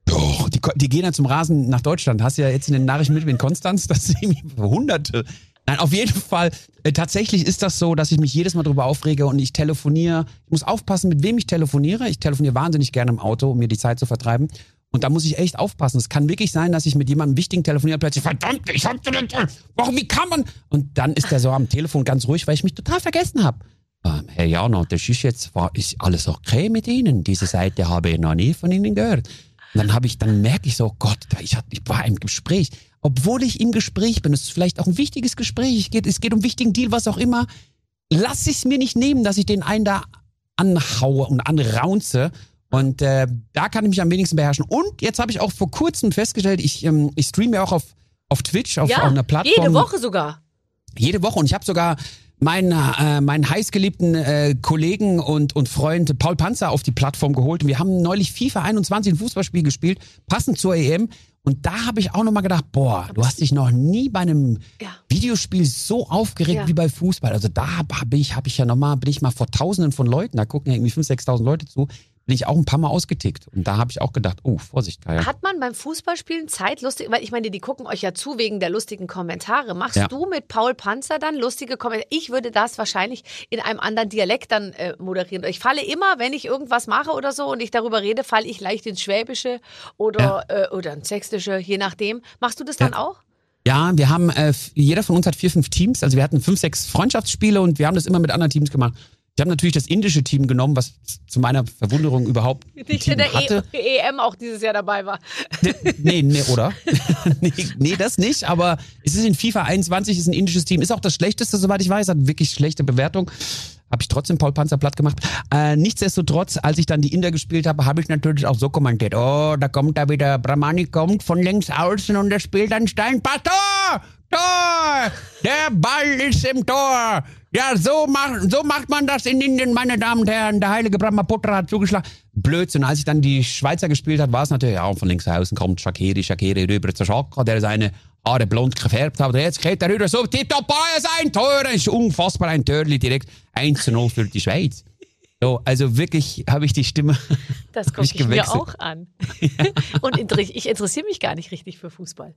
Doch, die, die gehen ja zum Rasen nach Deutschland. Hast du ja jetzt in den Nachrichten mit in Konstanz, das sind irgendwie Hunderte. Nein, auf jeden Fall. Äh, tatsächlich ist das so, dass ich mich jedes Mal darüber aufrege und ich telefoniere. Ich muss aufpassen, mit wem ich telefoniere. Ich telefoniere wahnsinnig gerne im Auto, um mir die Zeit zu vertreiben. Und da muss ich echt aufpassen. Es kann wirklich sein, dass ich mit jemandem wichtigen telefoniere, plötzlich, verdammt, ich hab den, warum, wie kann man? Und dann ist der so am Telefon ganz ruhig, weil ich mich total vergessen habe. Ähm, Herr Jana, das ist jetzt, war, ist alles okay mit Ihnen? Diese Seite habe ich noch nie von Ihnen gehört. Und dann habe ich, dann merke ich so, Gott, ich, ich war im Gespräch. Obwohl ich im Gespräch bin, es ist vielleicht auch ein wichtiges Gespräch, es geht, es geht um einen wichtigen Deal, was auch immer, lass ich es mir nicht nehmen, dass ich den einen da anhaue und anraunze. Und äh, da kann ich mich am wenigsten beherrschen. Und jetzt habe ich auch vor kurzem festgestellt, ich, ähm, ich streame ja auch auf, auf Twitch, auf, Ja, auf einer Plattform. jede Woche sogar. Jede Woche. Und ich habe sogar meinen, äh, meinen heißgeliebten äh, Kollegen und, und Freund Paul Panzer auf die Plattform geholt. Und wir haben neulich FIFA 21 ein Fußballspiel gespielt, passend zur EM. Und da habe ich auch nochmal gedacht, boah, du hast dich noch nie bei einem Ja. Videospiel so aufgeregt Ja. wie bei Fußball. Also da habe ich, hab ich ja nochmal, bin ich mal vor tausenden von Leuten, da gucken ja irgendwie 5.000, 6.000 Leute zu, bin ich auch ein paar Mal ausgetickt. Und da habe ich auch gedacht, oh, Vorsicht, Kaya. Hat man beim Fußballspielen Zeit, lustig, weil ich meine, die gucken euch ja zu wegen der lustigen Kommentare. Machst Ja. du mit Paul Panzer dann lustige Kommentare? Ich würde das wahrscheinlich in einem anderen Dialekt dann äh, moderieren. Ich falle immer, wenn ich irgendwas mache oder so und ich darüber rede, falle ich leicht ins Schwäbische oder, äh, oder ins Sächsische, je nachdem. Machst du das dann auch? Ja, wir haben, äh, jeder von uns hat vier, fünf Teams. Also wir hatten fünf, sechs Freundschaftsspiele und wir haben das immer mit anderen Teams gemacht. Ich habe natürlich das indische Team genommen, was zu meiner Verwunderung überhaupt Nicht in der hatte. e EM auch dieses Jahr dabei war. Nee, nee, oder? nee, nee, das nicht, aber es ist in FIFA 21, ist ein indisches Team, ist auch das schlechteste, soweit ich weiß, hat wirklich schlechte Bewertung. Habe ich trotzdem Paul Panzer platt gemacht. Äh, nichtsdestotrotz, als ich dann die Inder gespielt habe, habe ich natürlich auch so kommentiert. Oh, da kommt da wieder, Brahmani kommt von links außen und er spielt einen Steinpass. Tor! Tor! Der Ball ist im Tor! Ja, so macht, so macht man das in Indien, meine Damen und Herren. Der heilige Brahmaputra hat zugeschlagen. Blödsinn. Als ich dann die Schweizer gespielt habe, war es natürlich, ja, von links außen kommt Shakiri, Shakiri rüber zu Schaka, der seine Haare blond gefärbt hat. Und jetzt geht er rüber so, tipptopp, sein Tor. Das ist unfassbar ein Törli direkt 1 zu 0 für die Schweiz. So, also wirklich habe ich die Stimme. Das gucke ich ich, mir auch an. und inter ich interessiere mich gar nicht richtig für Fußball.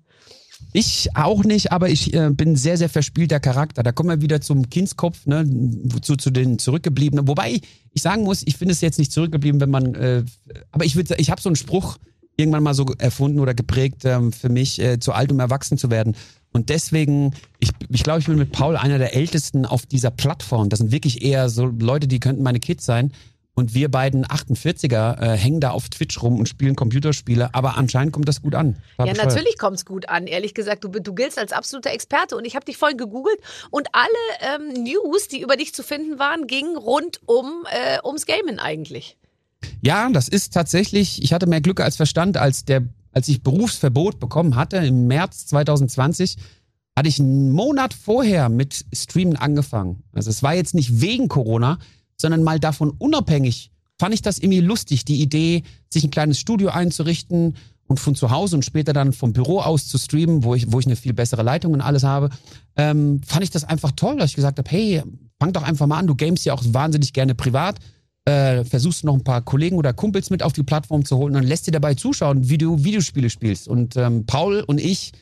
Ich auch nicht, aber ich äh, bin sehr, sehr verspielter Charakter. Da kommen wir wieder zum Kindskopf, ne, zu, zu den Zurückgebliebenen. Wobei ich, sagen muss, ich finde es jetzt nicht zurückgeblieben, wenn man, äh, aber ich würde, ich habe so einen Spruch irgendwann mal so erfunden oder geprägt ähm, für mich, äh, zu alt, um erwachsen zu werden. Und deswegen, ich, ich glaube, ich bin mit Paul einer der Ältesten auf dieser Plattform. Das sind wirklich eher so Leute, die könnten meine Kids sein. Und wir beiden 48er äh, hängen da auf Twitch rum und spielen Computerspiele. Aber anscheinend kommt das gut an. War Ja, bescheuert. natürlich kommt's gut an. Ehrlich gesagt, du, du giltst als absoluter Experte und ich habe dich vorhin gegoogelt und alle ähm, News, die über dich zu finden waren, gingen rund um äh, ums Gamen eigentlich. Ja, das ist tatsächlich, ich hatte mehr Glück als Verstand, als der, als ich Berufsverbot bekommen hatte im März 2020, hatte ich einen Monat vorher mit Streamen angefangen. Also es war jetzt nicht wegen Corona, sondern mal davon unabhängig. Fand ich das irgendwie lustig, die Idee, sich ein kleines Studio einzurichten und von zu Hause und später dann vom Büro aus zu streamen, wo ich, wo ich eine viel bessere Leitung und alles habe, ähm, fand ich das einfach toll, dass ich gesagt habe, hey, fang doch einfach mal an, du gamest ja auch wahnsinnig gerne privat äh, versuchst noch ein paar Kollegen oder Kumpels mit auf die Plattform zu holen und dann lässt dir dabei zuschauen, wie du Videospiele spielst. Und ähm, Paul und ich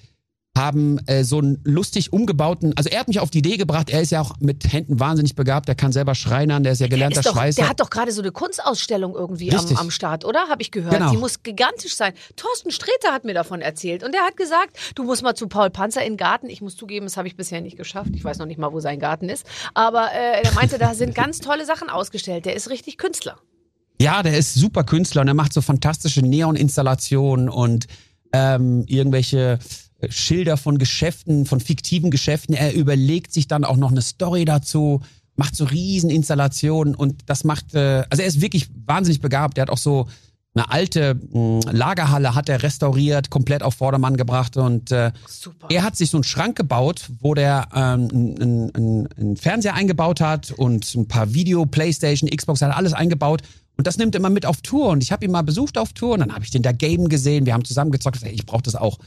haben äh, so einen lustig umgebauten, also er hat mich auf die Idee gebracht, er ist ja auch mit Händen wahnsinnig begabt, der kann selber schreinern, der ist ja gelernter Ist doch, Schweißer. der hat doch gerade so eine Kunstausstellung irgendwie am, am Start, oder? Habe ich gehört. Genau. Die muss gigantisch sein. Thorsten Sträter hat mir davon erzählt und der hat gesagt, du musst mal zu Paul Panzer in den Garten. Ich muss zugeben, das habe ich bisher nicht geschafft. Ich weiß noch nicht mal, wo sein Garten ist. Aber äh, er meinte, da sind ganz tolle Sachen ausgestellt. Der ist richtig Künstler. Ja, der ist super Künstler und er macht so fantastische Neon-Installationen und ähm, irgendwelche Schilder von Geschäften, von fiktiven Geschäften. Er überlegt sich dann auch noch eine Story dazu, macht so riesen Installationen und das macht, äh, also er ist wirklich wahnsinnig begabt. Er hat auch so eine alte mh, Lagerhalle hat er restauriert, komplett auf Vordermann gebracht und äh, Super. er hat sich so einen Schrank gebaut, wo der ähm, einen, einen, einen Fernseher eingebaut hat und ein paar Video, Playstation, Xbox, hat alles eingebaut. Und das nimmt er immer mit auf Tour. Und ich habe ihn mal besucht auf Tour und dann habe ich den da Game gesehen. Wir haben zusammen gezockt. Ich brauche das auch.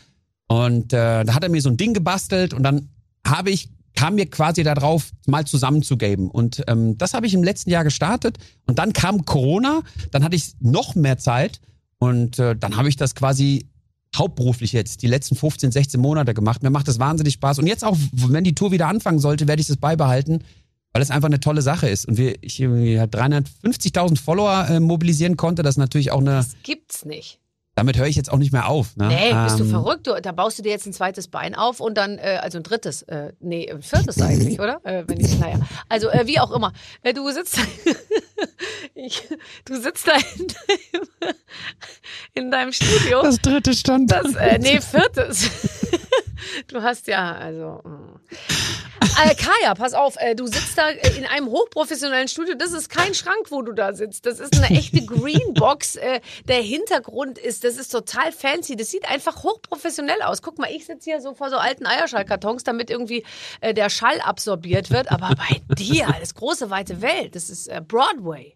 Und äh, da hat er mir so ein Ding gebastelt und dann habe ich kam mir quasi darauf, mal zusammen zu gamen. Und ähm, das habe ich im letzten Jahr gestartet. Und dann kam Corona, dann hatte ich noch mehr Zeit und äh, dann habe ich das quasi hauptberuflich jetzt die letzten 15, 16 Monate gemacht. Mir macht das wahnsinnig Spaß. Und jetzt auch, wenn die Tour wieder anfangen sollte, werde ich das beibehalten, weil es einfach eine tolle Sache ist. Und wir, ich irgendwie 350.000 Follower äh, mobilisieren konnte, das ist natürlich auch eine, Das gibt's nicht. Damit höre ich jetzt auch nicht mehr auf. Ne? Nee, bist du Ähm, verrückt? Du, da baust du dir jetzt ein zweites Bein auf und dann, äh, also ein drittes, äh, nee, ein viertes eigentlich, oder? Äh, wenn ich, naja. Also, äh, wie auch immer. Äh, du sitzt, ich, du sitzt da in deinem, in deinem Studio. Das dritte stand. Das, äh, nee, viertes. Du hast ja, also. mm. Äh, Kaya, pass auf, äh, du sitzt da äh, in einem hochprofessionellen Studio. Das ist kein Schrank, wo du da sitzt. Das ist eine echte Greenbox. Äh, der Hintergrund ist, das ist total fancy. Das sieht einfach hochprofessionell aus. Guck mal, ich sitze hier so vor so alten Eierschallkartons, damit irgendwie äh, der Schall absorbiert wird. Aber bei dir, das große weite Welt, das ist äh, Broadway.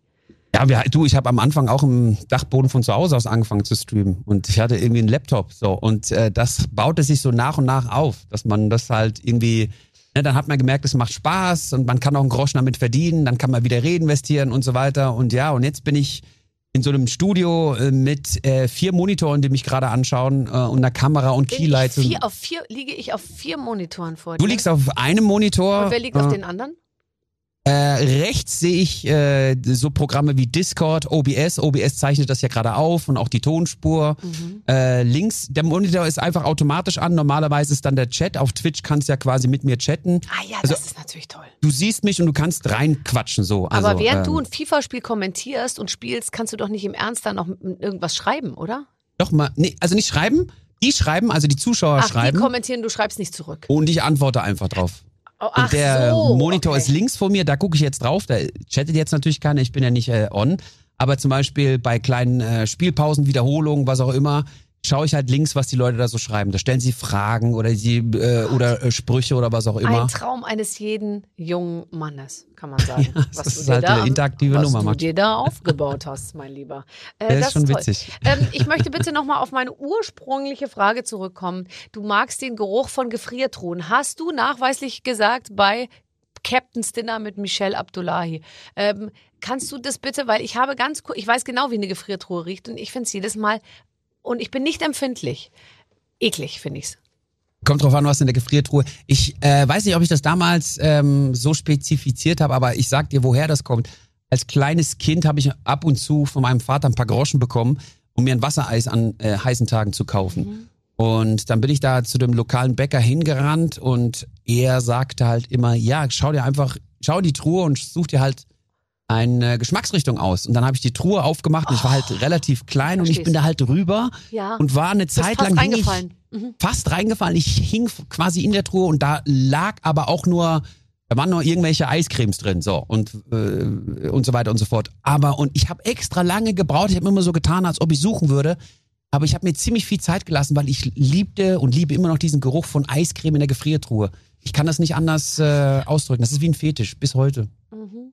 Ja, wir, du, ich habe am Anfang auch im Dachboden von zu Hause aus angefangen zu streamen und ich hatte irgendwie einen Laptop so und äh, das baute sich so nach und nach auf, dass man das halt irgendwie, ne, dann hat man gemerkt, es macht Spaß und man kann auch einen Groschen damit verdienen, dann kann man wieder reinvestieren und so weiter und ja und jetzt bin ich in so einem Studio äh, mit äh, vier Monitoren, die mich gerade anschauen äh, und einer Kamera und Bin Keylights. vier, auf vier, liege ich auf vier Monitoren vor dir. Du liegst auf einem Monitor. Und wer liegt auf äh, den anderen? Äh, rechts sehe ich äh, so Programme wie Discord, OBS. OBS zeichnet das ja gerade auf und auch die Tonspur. Mhm. Äh, links, der Monitor ist einfach automatisch an. Normalerweise ist dann der Chat. Auf Twitch kannst du ja quasi mit mir chatten. Ah ja, also- das ist natürlich toll. Du siehst mich und du kannst reinquatschen so. Also, Aber während ähm, du ein FIFA-Spiel kommentierst und spielst, kannst du doch nicht im Ernst dann noch irgendwas schreiben, oder? Doch mal, nee, also nicht schreiben. Die schreiben, also die Zuschauer Ach, die schreiben. kommentieren, du schreibst nicht zurück. Und ich antworte einfach drauf. Oh, Und der so, Monitor okay. ist links vor mir, da gucke ich jetzt drauf. Da chattet jetzt natürlich keiner, ich bin ja nicht äh, on. Aber zum Beispiel bei kleinen äh, Spielpausen, Wiederholungen, was auch immer, schaue ich halt links, was die Leute da so schreiben. Da stellen sie Fragen oder sie äh, oder äh, Sprüche oder was auch immer. Ein Traum eines jeden jungen Mannes, kann man sagen. Ja, was das du ist halt da, eine interaktive was Nummer, du Max. dir da aufgebaut hast, mein Lieber. Äh, Der das ist schon toll. witzig. Ähm, ich möchte bitte nochmal auf meine ursprüngliche Frage zurückkommen. Du magst den Geruch von Gefriertruhen. Hast du nachweislich gesagt bei Captain's Dinner mit Michelle Abdullahi. Ähm, kannst du das bitte, weil ich habe ganz kurz, ich weiß genau, wie eine Gefriertruhe riecht und ich finde es jedes Mal, und ich bin nicht empfindlich. Eklig, finde ich's. Kommt drauf an, was in der Gefriertruhe. Ich äh, weiß nicht, ob ich das damals ähm, so spezifiziert habe, aber ich sag dir, woher das kommt. Als kleines Kind habe ich ab und zu von meinem Vater ein paar Groschen bekommen, um mir ein Wassereis an äh, heißen Tagen zu kaufen. Und dann bin ich da zu dem lokalen Bäcker hingerannt und er sagte halt immer, ja, schau dir einfach, schau in die Truhe und such dir halt eine Geschmacksrichtung aus. Und dann habe ich die Truhe aufgemacht und ich war halt relativ klein und ich bin da halt rüber Ja. und war eine Zeit lang hing ich, reingefallen. Mhm. fast reingefallen. Ich hing quasi in der Truhe und da lag aber auch nur, da waren nur irgendwelche Eiscremes drin, so und äh, und so weiter und so fort. Aber und ich habe extra lange gebraucht. Ich habe immer so getan, als ob ich suchen würde. Aber ich habe mir ziemlich viel Zeit gelassen, weil ich liebte und liebe immer noch diesen Geruch von Eiscreme in der Gefriertruhe. Ich kann das nicht anders äh, ausdrücken. Das ist wie ein Fetisch bis heute. Mhm.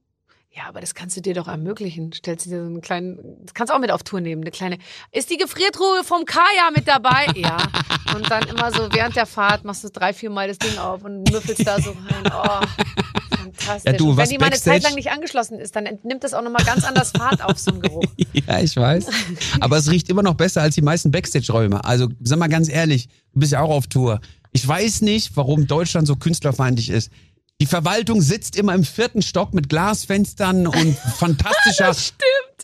Ja, aber das kannst du dir doch ermöglichen. Stellst du dir so einen kleinen, das kannst du auch mit auf Tour nehmen, eine kleine. Ist die Gefriertruhe vom Kaya mit dabei? Ja. Und dann immer so während der Fahrt machst du drei, vier Mal das Ding auf und müffelst da so rein. Oh, fantastisch. Ja, du, und wenn die mal eine Zeit lang nicht angeschlossen ist, dann nimmt das auch nochmal ganz anders Fahrt auf, so ein Geruch. Ja, ich weiß. Aber es riecht immer noch besser als die meisten Backstage-Räume. Also, sag mal ganz ehrlich, du bist ja auch auf Tour. Ich weiß nicht, warum Deutschland so künstlerfeindlich ist. Die Verwaltung sitzt immer im vierten Stock mit Glasfenstern und fantastischer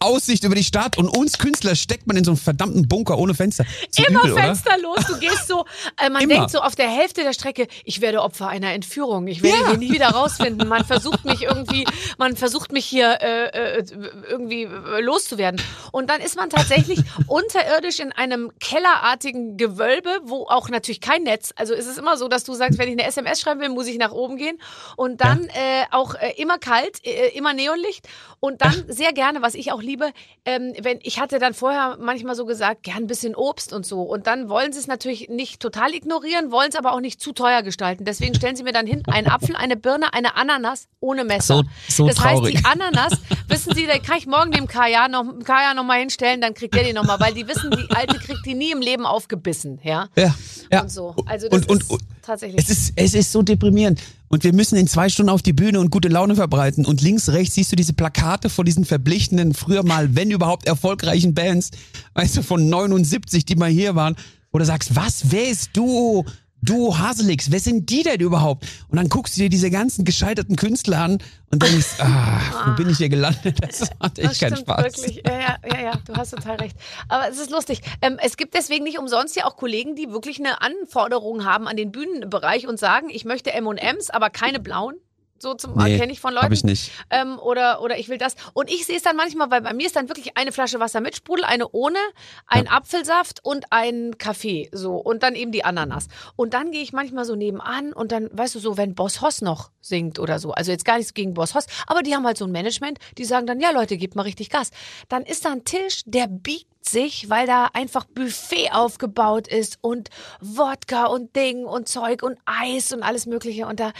Aussicht über die Stadt und uns Künstler steckt man in so einen verdammten Bunker ohne Fenster. So Immer übel, fensterlos. Du gehst so, äh, man Immer. denkt so auf der Hälfte der Strecke, ich werde Opfer einer Entführung. Ich werde Ja. hier nie wieder rausfinden. Man versucht mich irgendwie, man versucht mich hier äh, äh, irgendwie äh, loszuwerden. Und dann ist man tatsächlich unterirdisch in einem kellerartigen Gewölbe, wo auch natürlich kein Netz. Also ist es immer so, dass du sagst, wenn ich eine SMS schreiben will, muss ich nach oben gehen. Und dann äh, auch äh, immer kalt, äh, immer Neonlicht. Und dann sehr gerne, was ich auch liebe, ähm, wenn ich hatte dann vorher manchmal so gesagt, gern ein bisschen Obst und so. Und dann wollen sie es natürlich nicht total ignorieren, wollen es aber auch nicht zu teuer gestalten. Deswegen stellen sie mir dann hin, einen Apfel, eine Birne, eine Ananas ohne Messer. So- so das traurig. heißt, die Ananas, wissen Sie, da kann ich morgen dem Kaya noch, Kaya noch mal hinstellen, dann kriegt der die noch mal, weil die wissen, die Alte kriegt die nie im Leben aufgebissen, ja. Ja, ja. Und so. Also das und, und, ist und, tatsächlich. Es ist, es ist so deprimierend. Und wir müssen in zwei Stunden auf die Bühne und gute Laune verbreiten. Und links, rechts siehst du diese Plakate von diesen verblichenen, früher mal, wenn überhaupt, erfolgreichen Bands, weißt du, von 79, die mal hier waren, du sagst, was, wer du? Du Haselix, wer sind die denn überhaupt? Und dann guckst du dir diese ganzen gescheiterten Künstler an und denkst, ah, wo bin ich hier gelandet? Das macht echt Das keinen stimmt Spaß. wirklich. Ja, ja, ja, ja, du hast total recht. Aber es ist lustig. Ähm, es gibt deswegen nicht umsonst ja auch Kollegen, die wirklich eine Anforderung haben an den Bühnenbereich und sagen, ich möchte M&M's, aber keine blauen. So zum Nee, kenne ich von Leuten. Hab ich nicht. ähm, oder, oder ich will das. Und ich sehe es dann manchmal, weil bei mir ist dann wirklich eine Flasche Wasser mit Sprudel, eine ohne, ein Apfelsaft und ein Kaffee. So. Und dann eben die Ananas. Und dann gehe ich manchmal so nebenan und dann, weißt du, so, wenn Boss Hoss noch singt oder so. Also jetzt gar nichts gegen Boss Hoss, aber die haben halt so ein Management, die sagen dann, ja Leute, gebt mal richtig Gas. Dann ist da ein Tisch, der biegt sich, weil da einfach Buffet aufgebaut ist und Wodka und Ding und Zeug und Eis und alles Mögliche. Und da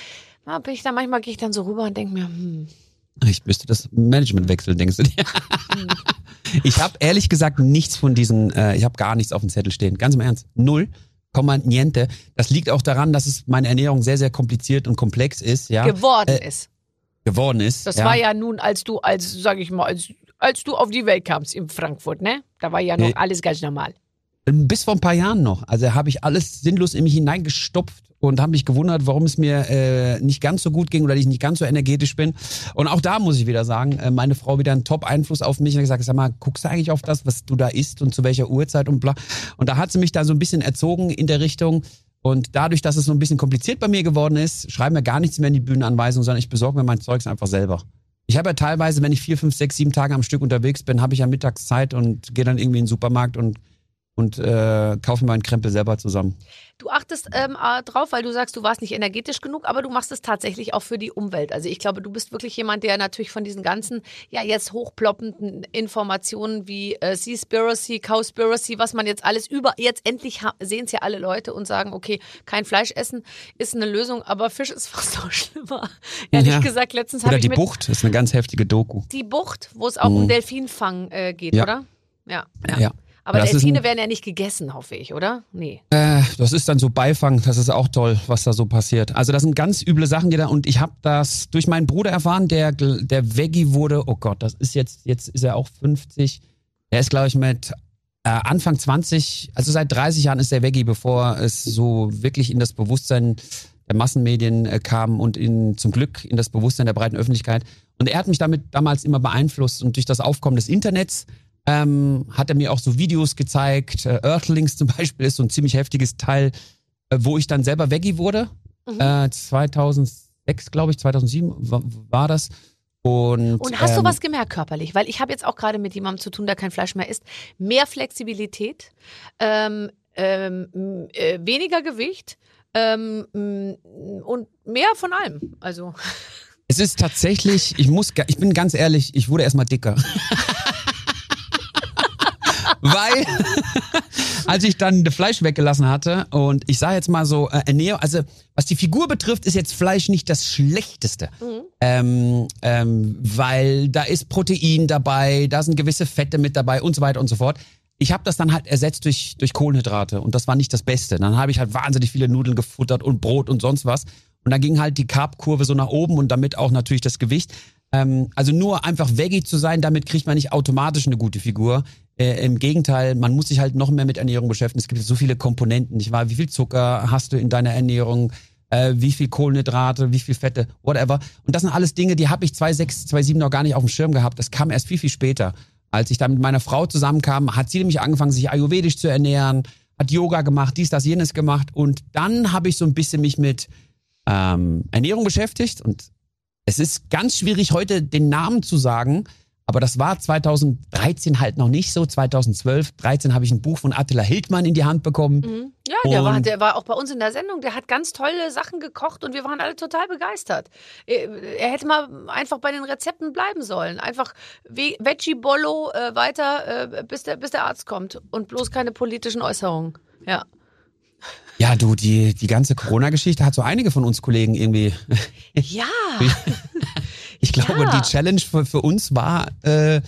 ja, bin ich dann manchmal gehe ich dann so rüber und denke mir, hm, Ich müsste das Management wechseln, denkst du dir? Hm. ich habe ehrlich gesagt nichts von diesen, äh, ich habe gar nichts auf dem Zettel stehen. Ganz im Ernst. Null. Komma niente. Das liegt auch daran, dass es meine Ernährung sehr, sehr kompliziert und komplex ist, ja. geworden Äh, ist. geworden ist. Das ja. war ja nun, als du, als, sag ich mal, als, als du auf die Welt kamst in Frankfurt, ne? Da war ja noch Nee. alles ganz normal. Bis vor ein paar Jahren noch. Also habe ich alles sinnlos in mich hineingestopft und habe mich gewundert, warum es mir äh, nicht ganz so gut ging oder ich nicht ganz so energetisch bin. Und auch da muss ich wieder sagen, äh, meine Frau wieder einen Top-Einfluss auf mich und hat gesagt, sag mal, guckst du eigentlich auf das, was du da isst und zu welcher Uhrzeit und bla. Und da hat sie mich da so ein bisschen erzogen in der Richtung. Und dadurch, dass es so ein bisschen kompliziert bei mir geworden ist, schreiben wir gar nichts mehr in die Bühnenanweisung, sondern ich besorge mir mein Zeugs einfach selber. Ich habe ja teilweise, wenn ich vier, fünf, sechs, sieben Tage am Stück unterwegs bin, habe ich ja mittags Zeit und gehe dann irgendwie in den Supermarkt und und äh, kaufe meinen Krempel selber zusammen. Du achtest ähm, äh, drauf, weil du sagst, du warst nicht energetisch genug, aber du machst es tatsächlich auch für die Umwelt. Also ich glaube, du bist wirklich jemand, der natürlich von diesen ganzen, ja jetzt hochploppenden Informationen wie äh, Seaspiracy, Cowspiracy, was man jetzt alles über, jetzt endlich sehen es ja alle Leute und sagen, okay, kein Fleisch essen ist eine Lösung, aber Fisch ist fast noch schlimmer. Ehrlich Ja. gesagt, letztens habe Oder ich die mit Bucht, ist eine ganz heftige Doku. die Bucht, wo es auch um Delfinfang äh, geht, Ja. oder? Ja. Ja. Aber Das Delfine ein- werden ja nicht gegessen, hoffe ich, oder? Nee. Äh, das ist dann so Beifang, das ist auch toll, was da so passiert. Also das sind ganz üble Sachen, die da und ich habe das durch meinen Bruder erfahren, der der Veggie wurde. Oh Gott, das ist jetzt jetzt ist er auch 50. Er ist glaube ich mit äh, Anfang 20, also seit 30 Jahren ist er Veggie, bevor es so wirklich in das Bewusstsein der Massenmedien äh, kam und in zum Glück in das Bewusstsein der breiten Öffentlichkeit. Und er hat mich damit damals immer beeinflusst und durch das Aufkommen des Internets ähm, hat er mir auch so Videos gezeigt. Äh, Earthlings zum Beispiel ist so ein ziemlich heftiges Teil, äh, wo ich dann selber Veggie wurde. Äh, 2006, glaube ich, 2007 war, war das. Und, Und hast ähm, du was gemerkt körperlich? Weil ich habe jetzt auch gerade mit jemandem zu tun, der kein Fleisch mehr isst. Mehr Flexibilität, ähm, ähm, äh, weniger Gewicht ähm, m- und mehr von allem. Also Es ist tatsächlich, ich muss, ich bin ganz ehrlich, ich wurde erstmal dicker. Weil, als ich dann das Fleisch weggelassen hatte und ich sage jetzt mal so, äh, Ernährung, also was die Figur betrifft, ist jetzt Fleisch nicht das Schlechteste. Ähm, ähm, weil da ist Protein dabei, da sind gewisse Fette mit dabei und so weiter und so fort. Ich habe das dann halt ersetzt durch, durch Kohlenhydrate und das war nicht das Beste. Dann habe ich halt wahnsinnig viele Nudeln gefuttert und Brot und sonst was. Und dann ging halt die Carb-Kurve so nach oben und damit auch natürlich das Gewicht. Ähm, also nur einfach Veggie zu sein, damit kriegt man nicht automatisch eine gute Figur. Äh, Im Gegenteil, man muss sich halt noch mehr mit Ernährung beschäftigen. Es gibt so viele Komponenten, nicht wahr? Wie viel Zucker hast du in deiner Ernährung? Äh, wie viel Kohlenhydrate, wie viel Fette, whatever. Und das sind alles Dinge, die habe ich 2006, 2007 noch gar nicht auf dem Schirm gehabt. Das kam erst viel, viel später. Als ich dann mit meiner Frau zusammenkam, hat sie nämlich angefangen, sich ayurvedisch zu ernähren, hat Yoga gemacht, dies, das, jenes gemacht. Und dann habe ich so ein bisschen mich mit ähm, Ernährung beschäftigt. Und es ist ganz schwierig, heute den Namen zu sagen. Aber das war 2013 halt noch nicht so. 2012, 13 habe ich ein Buch von Attila Hildmann in die Hand bekommen. ja, der war, der war auch bei uns in der Sendung. Der hat ganz tolle Sachen gekocht und wir waren alle total begeistert. Er, er hätte mal einfach bei den Rezepten bleiben sollen. Einfach Ve- Veggie Bollo äh, weiter, äh, bis, der, bis der Arzt kommt und bloß keine politischen Äußerungen. Ja. Ja, du, die, die ganze Corona-Geschichte hat so einige von uns Kollegen irgendwie. Ja. Ich glaube, Ja. die Challenge für, für uns war äh,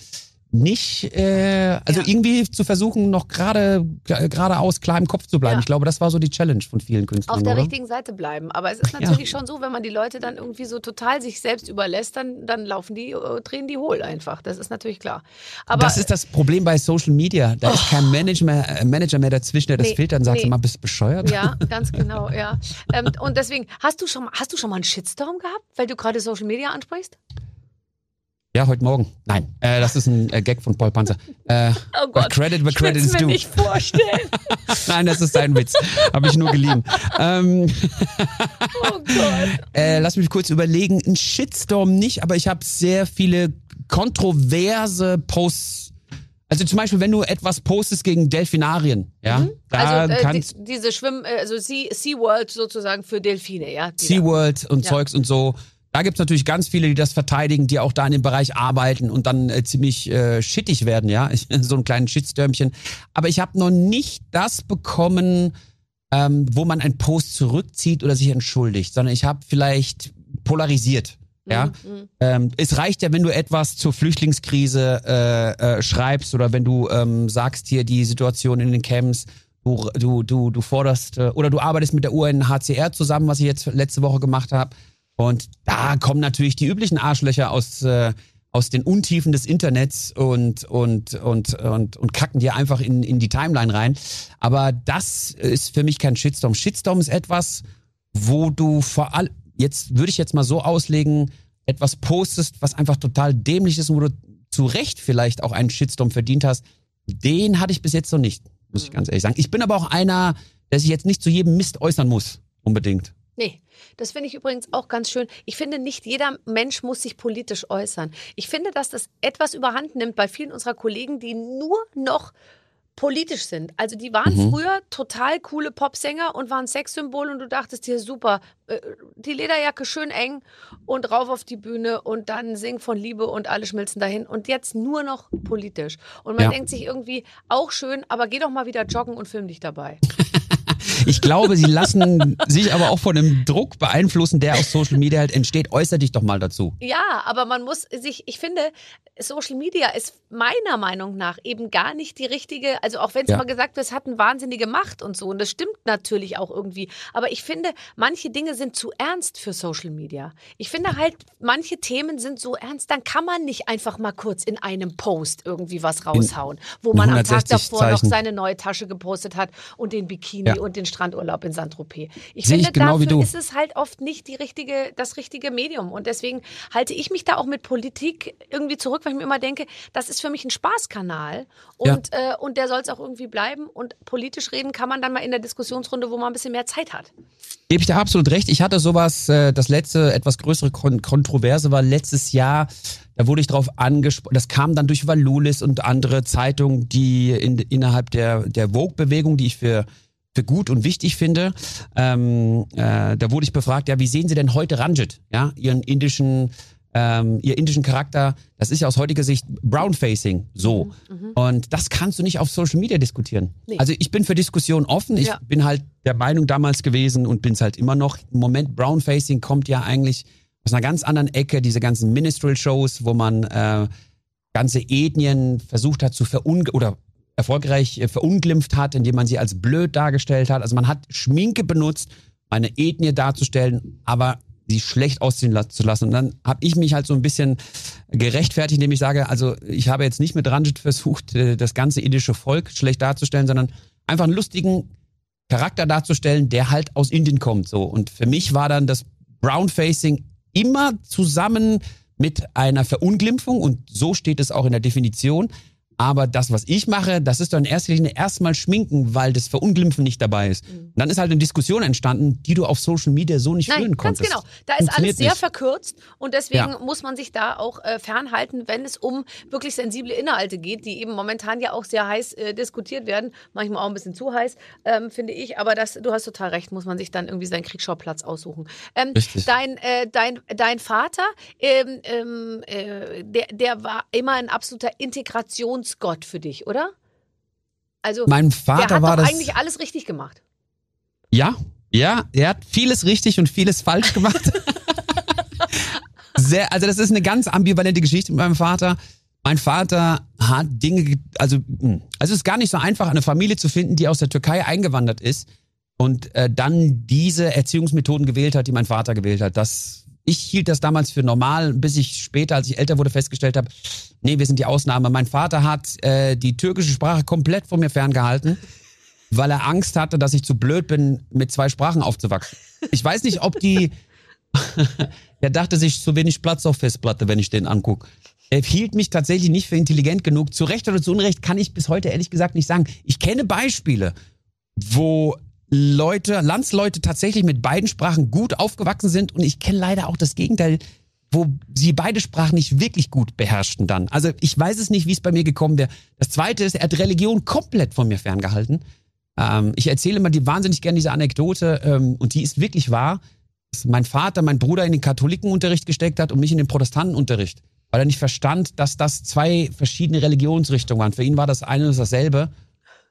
nicht, äh, also Ja. irgendwie zu versuchen, noch gerade geradeaus klar im Kopf zu bleiben. Ja. Ich glaube, das war so die Challenge von vielen Künstlern. auf der oder? richtigen Seite bleiben. Aber es ist natürlich schon so, wenn man die Leute dann irgendwie so total sich selbst überlässt, dann, dann laufen die, äh, drehen die hohl einfach. Das ist natürlich klar. Aber das ist das Problem bei Social Media. Da ist kein Manager mehr, äh, Manager mehr dazwischen, der das Nee, filtert und sagt, nee. mal, bist du bescheuert? Ja, ganz genau, ja. Ähm, und deswegen, hast du schon, hast du schon mal einen Shitstorm gehabt, weil du gerade Social Media ansprichst? Ja, heute Morgen. Nein, äh, das ist ein äh, Gag von Paul Panzer. Äh, Oh Gott. Credit where ich credit is mir due. nicht vorstellen. Nein, das ist dein Witz. Habe ich nur geliehen. Ähm, Oh Gott. äh, lass mich kurz überlegen. Ein Shitstorm nicht, aber ich habe sehr viele kontroverse Posts. Also zum Beispiel, wenn du etwas postest gegen Delfinarien, ja, da Also äh, kannst die, diese Schwimm, äh, also Sea, SeaWorld sozusagen für Delfine, ja? die da- SeaWorld und Ja. Zeugs und so. Da gibt's natürlich ganz viele, die das verteidigen, die auch da in dem Bereich arbeiten und dann äh, ziemlich äh, shittig werden, ja. So ein kleines Shitstürmchen. Aber ich habe noch nicht das bekommen, ähm, wo man einen Post zurückzieht oder sich entschuldigt, sondern ich habe vielleicht polarisiert. Ja, Mhm. ähm, es reicht ja, wenn du etwas zur Flüchtlingskrise äh, äh, schreibst oder wenn du ähm, sagst hier die Situation in den Camps, du du du du forderst äh, oder du arbeitest mit der UNHCR zusammen, was ich jetzt letzte Woche gemacht habe. Und da kommen natürlich die üblichen Arschlöcher aus äh, aus den Untiefen des Internets und und und und und kacken dir einfach in in die Timeline rein. Aber das ist für mich kein Shitstorm. Shitstorm ist etwas, wo du vor allem jetzt würde ich jetzt mal so auslegen, etwas postest, was einfach total dämlich ist und wo du zu Recht vielleicht auch einen Shitstorm verdient hast. Den hatte ich bis jetzt noch nicht, muss ich ganz ehrlich sagen. Ich bin aber auch einer, der sich jetzt nicht zu jedem Mist äußern muss, unbedingt. Nee, das finde ich übrigens auch ganz schön. Ich finde, nicht jeder Mensch muss sich politisch äußern. Ich finde, dass das etwas überhand nimmt bei vielen unserer Kollegen, die nur noch politisch sind. Also die waren Mhm. früher total coole Popsänger und waren Sexsymbol und du dachtest dir, super, äh, die Lederjacke schön eng und rauf auf die Bühne und dann sing von Liebe und alle schmilzen dahin und jetzt nur noch politisch. Und man Ja. denkt sich irgendwie, auch schön, aber geh doch mal wieder joggen und film dich dabei. Ich glaube, sie lassen sich aber auch von dem Druck beeinflussen, der aus Social Media halt entsteht. Äußer dich doch mal dazu. Ja, aber man muss sich, ich finde, Social Media ist meiner Meinung nach eben gar nicht die richtige, also auch wenn es Ja. mal gesagt wird, es hat eine wahnsinnige Macht und so, und das stimmt natürlich auch irgendwie, aber ich finde, manche Dinge sind zu ernst für Social Media. Ich finde halt, manche Themen sind so ernst, dann kann man nicht einfach mal kurz in einem Post irgendwie was raushauen, wo man am Tag 160 davor noch Zeichen. seine neue Tasche gepostet hat und den Bikini Ja. und den Strandurlaub in Saint-Tropez. Ich Sehe ich finde, genau wie dafür ist es halt oft nicht die richtige, das richtige Medium. Und deswegen halte ich mich da auch mit Politik irgendwie zurück, weil ich mir immer denke, das ist für mich ein Spaßkanal und, äh, und der soll es auch irgendwie bleiben. Und politisch reden kann man dann mal in der Diskussionsrunde, wo man ein bisschen mehr Zeit hat. Gebe ich dir absolut recht. Ich hatte sowas, äh, das letzte etwas größere Kon Kontroverse war letztes Jahr. Da wurde ich drauf angesprochen. Das kam dann durch Valulis und andere Zeitungen, die in, innerhalb der, der Vogue-Bewegung, die ich für, für gut und wichtig finde. Ähm, äh, da wurde ich befragt, ja, wie sehen Sie denn heute Ranjit? Ja, Ihren indischen, ähm, ihr indischen Charakter. Das ist ja aus heutiger Sicht Brownfacing. So. Und das kannst du nicht auf Social Media diskutieren. Nee. Also ich bin für Diskussion offen. Ich Ja. bin halt der Meinung damals gewesen und bin es halt immer noch. Im Moment Brownfacing kommt ja eigentlich aus einer ganz anderen Ecke, diese ganzen Minstrel-Shows, wo man äh, ganze Ethnien versucht hat zu verung oder erfolgreich äh, verunglimpft hat, indem man sie als blöd dargestellt hat. Also man hat Schminke benutzt, um eine Ethnie darzustellen, aber sie schlecht aussehen zu lassen. Und dann habe ich mich halt so ein bisschen gerechtfertigt, indem ich sage, also ich habe jetzt nicht mit Ranjit versucht, äh, das ganze indische Volk schlecht darzustellen, sondern einfach einen lustigen Charakter darzustellen, der halt aus Indien kommt. So. Und für mich war dann das Brownfacing immer zusammen mit einer Verunglimpfung und so steht es auch in der Definition. Aber das, was ich mache, das ist doch in erster Linie erstmal schminken, weil das Verunglimpfen nicht dabei ist. Und dann ist halt eine Diskussion entstanden, die du auf Social Media so nicht führen Nein, ganz konntest. genau. Da ist alles sehr nicht. verkürzt und deswegen Ja. muss man sich da auch äh, fernhalten, wenn es um wirklich sensible Inhalte geht, die eben momentan ja auch sehr heiß äh, diskutiert werden. Manchmal auch ein bisschen zu heiß, ähm, finde ich. Aber das, du hast total recht, muss man sich dann irgendwie seinen Kriegsschauplatz aussuchen. Ähm, Richtig. Dein, äh, dein, dein Vater, ähm, ähm, äh, der, der war immer ein absoluter Integrationsgott für dich, oder? Also, Mein der Vater hat war doch das. eigentlich alles richtig gemacht. Ja, ja, er hat vieles richtig und vieles falsch gemacht. Sehr, also das ist eine ganz ambivalente Geschichte mit meinem Vater. Mein Vater hat Dinge, ge- also, mh, also es ist gar nicht so einfach, eine Familie zu finden, die aus der Türkei eingewandert ist und äh, dann diese Erziehungsmethoden gewählt hat, die mein Vater gewählt hat. Das, ich hielt das damals für normal, bis ich später, als ich älter wurde, festgestellt habe, nee, wir sind die Ausnahme. Mein Vater hat äh, die türkische Sprache komplett von mir ferngehalten weil er Angst hatte, dass ich zu blöd bin, mit zwei Sprachen aufzuwachsen. Ich weiß nicht, ob die. er dachte sich zu wenig Platz auf Festplatte, wenn ich den angucke. Er hielt mich tatsächlich nicht für intelligent genug. Zu Recht oder zu Unrecht kann ich bis heute ehrlich gesagt nicht sagen. Ich kenne Beispiele, wo Leute, Landsleute tatsächlich mit beiden Sprachen gut aufgewachsen sind und ich kenne leider auch das Gegenteil, wo sie beide Sprachen nicht wirklich gut beherrschten dann. Also ich weiß es nicht, wie es bei mir gekommen wäre. Das Zweite ist, er hat Religion komplett von mir ferngehalten. Ähm, ich erzähle immer die wahnsinnig gerne diese Anekdote ähm, und die ist wirklich wahr, dass mein Vater, mein Bruder in den Katholikenunterricht gesteckt hat und mich in den Protestantenunterricht, weil er nicht verstand, dass das zwei verschiedene Religionsrichtungen waren. Für ihn war das eine und dasselbe.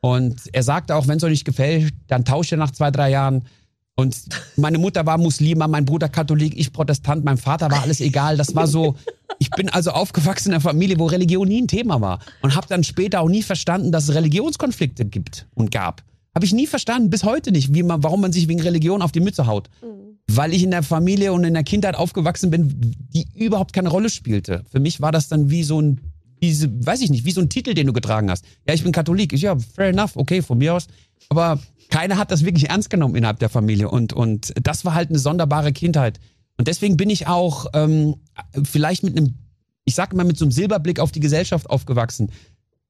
Und er sagte auch, wenn es euch nicht gefällt, dann tauscht ihr nach zwei, drei Jahren. Und meine Mutter war Muslima, mein Bruder Katholik, ich Protestant, mein Vater war alles egal. Das war so, ich bin also aufgewachsen in einer Familie, wo Religion nie ein Thema war. Und habe dann später auch nie verstanden, dass es Religionskonflikte gibt und gab. Habe ich nie verstanden, bis heute nicht, wie man, warum man sich wegen Religion auf die Mütze haut. Weil ich in der Familie und in der Kindheit aufgewachsen bin, die überhaupt keine Rolle spielte. Für mich war das dann wie so ein, wie, weiß ich nicht, wie so ein Titel, den du getragen hast. Ja, ich bin Katholik. Ich, ja, fair enough, okay, von mir aus. Aber keiner hat das wirklich ernst genommen innerhalb der Familie. Und, und das war halt eine sonderbare Kindheit. Und deswegen bin ich auch ähm, vielleicht mit einem, ich sag mal, mit so einem Silberblick auf die Gesellschaft aufgewachsen,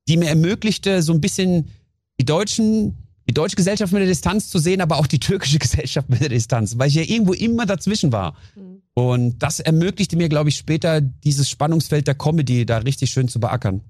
die mir ermöglichte, so ein bisschen die Deutschen, die deutsche Gesellschaft mit der Distanz zu sehen, aber auch die türkische Gesellschaft mit der Distanz, weil ich ja irgendwo immer dazwischen war. Und das ermöglichte mir, glaube ich, später dieses Spannungsfeld der Comedy da richtig schön zu beackern.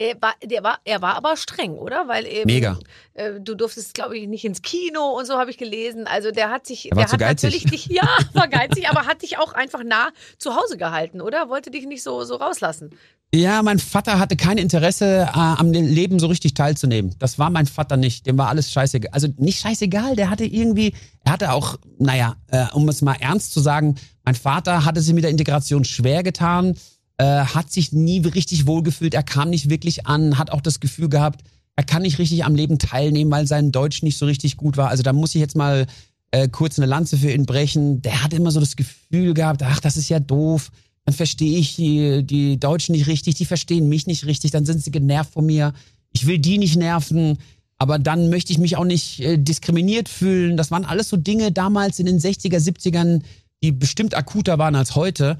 Er war, der war, er war aber streng, oder? Weil eben, Mega. Äh, du durftest, glaube ich, nicht ins Kino und so habe ich gelesen. Also der hat sich, Er war der zu hat geizig. natürlich dich, ja, war geizig, aber hat dich auch einfach nah zu Hause gehalten, oder? Wollte dich nicht so, so rauslassen. Ja, mein Vater hatte kein Interesse, äh, am Leben so richtig teilzunehmen. Das war mein Vater nicht. Dem war alles scheißegal. Also nicht scheißegal, der hatte irgendwie, er hatte auch, naja, äh, um es mal ernst zu sagen, mein Vater hatte sich mit der Integration schwer getan, äh, hat sich nie richtig wohlgefühlt, er kam nicht wirklich an, hat auch das Gefühl gehabt, er kann nicht richtig am Leben teilnehmen, weil sein Deutsch nicht so richtig gut war. Also da muss ich jetzt mal äh, kurz eine Lanze für ihn brechen. Der hat immer so das Gefühl gehabt, ach, das ist ja doof. Dann verstehe ich die, die Deutschen nicht richtig, die verstehen mich nicht richtig, dann sind sie genervt von mir. Ich will die nicht nerven, aber dann möchte ich mich auch nicht äh, diskriminiert fühlen. Das waren alles so Dinge damals in den 60er, 70ern, die bestimmt akuter waren als heute.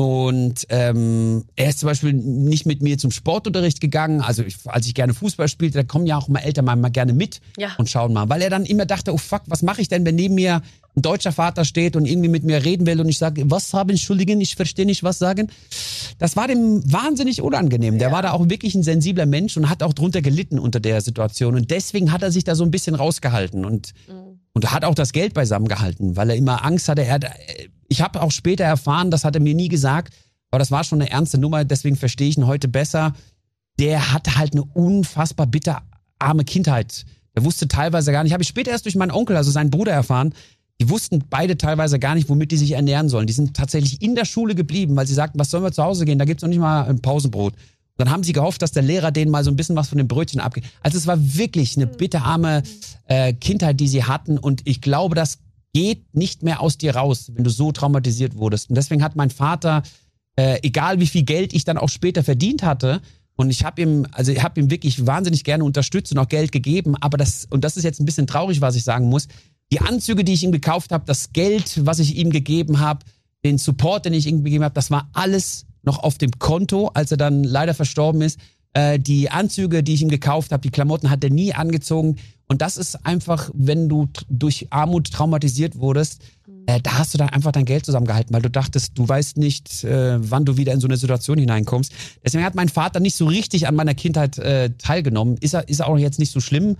Und ähm, er ist zum Beispiel nicht mit mir zum Sportunterricht gegangen. Also ich, als ich gerne Fußball spielte, da kommen ja auch mal Eltern mal, mal gerne mit Ja. und schauen mal. Weil er dann immer dachte, oh fuck, was mache ich denn, wenn neben mir ein deutscher Vater steht und irgendwie mit mir reden will und ich sage, was haben, entschuldigen, ich verstehe nicht, was sagen. Das war dem wahnsinnig unangenehm. Der war da auch wirklich ein sensibler Mensch und hat auch drunter gelitten unter der Situation. Und deswegen hat er sich da so ein bisschen rausgehalten und, und hat auch das Geld beisammen gehalten, weil er immer Angst hatte. Er, hat- ich habe auch später erfahren, das hat er mir nie gesagt, aber das war schon eine ernste Nummer, deswegen verstehe ich ihn heute besser. Der hatte halt eine unfassbar bitterarme Kindheit. Der wusste teilweise gar nicht, habe ich später erst durch meinen Onkel, also seinen Bruder erfahren, die wussten beide teilweise gar nicht, womit die sich ernähren sollen. Die sind tatsächlich in der Schule geblieben, weil sie sagten, was sollen wir zu Hause gehen? Da gibt's noch nicht mal ein Pausenbrot. Und dann haben sie gehofft, dass der Lehrer denen mal so ein bisschen was von den Brötchen abgibt. Also es war wirklich eine bitterarme äh, Kindheit, die sie hatten. Und ich glaube, das geht nicht mehr aus dir raus, wenn du so traumatisiert wurdest. Und deswegen hat mein Vater, äh, egal wie viel Geld ich dann auch später verdient hatte, und ich habe ihm, also ich habe ihm wirklich wahnsinnig gerne unterstützt und auch Geld gegeben, aber das, und das ist jetzt ein bisschen traurig, was ich sagen muss, die Anzüge, die ich ihm gekauft habe, das Geld, was ich ihm gegeben habe, den Support, den ich ihm gegeben habe, das war alles noch auf dem Konto, als er dann leider verstorben ist. Äh, die Anzüge, die ich ihm gekauft habe, die Klamotten hat er nie angezogen. Und das ist einfach, wenn du durch Armut traumatisiert wurdest, äh, da hast du dann einfach dein Geld zusammengehalten, weil du dachtest, du weißt nicht, äh, wann du wieder in so eine Situation hineinkommst. Deswegen hat mein Vater nicht so richtig an meiner Kindheit äh, teilgenommen. Ist er, ist auch jetzt nicht so schlimm.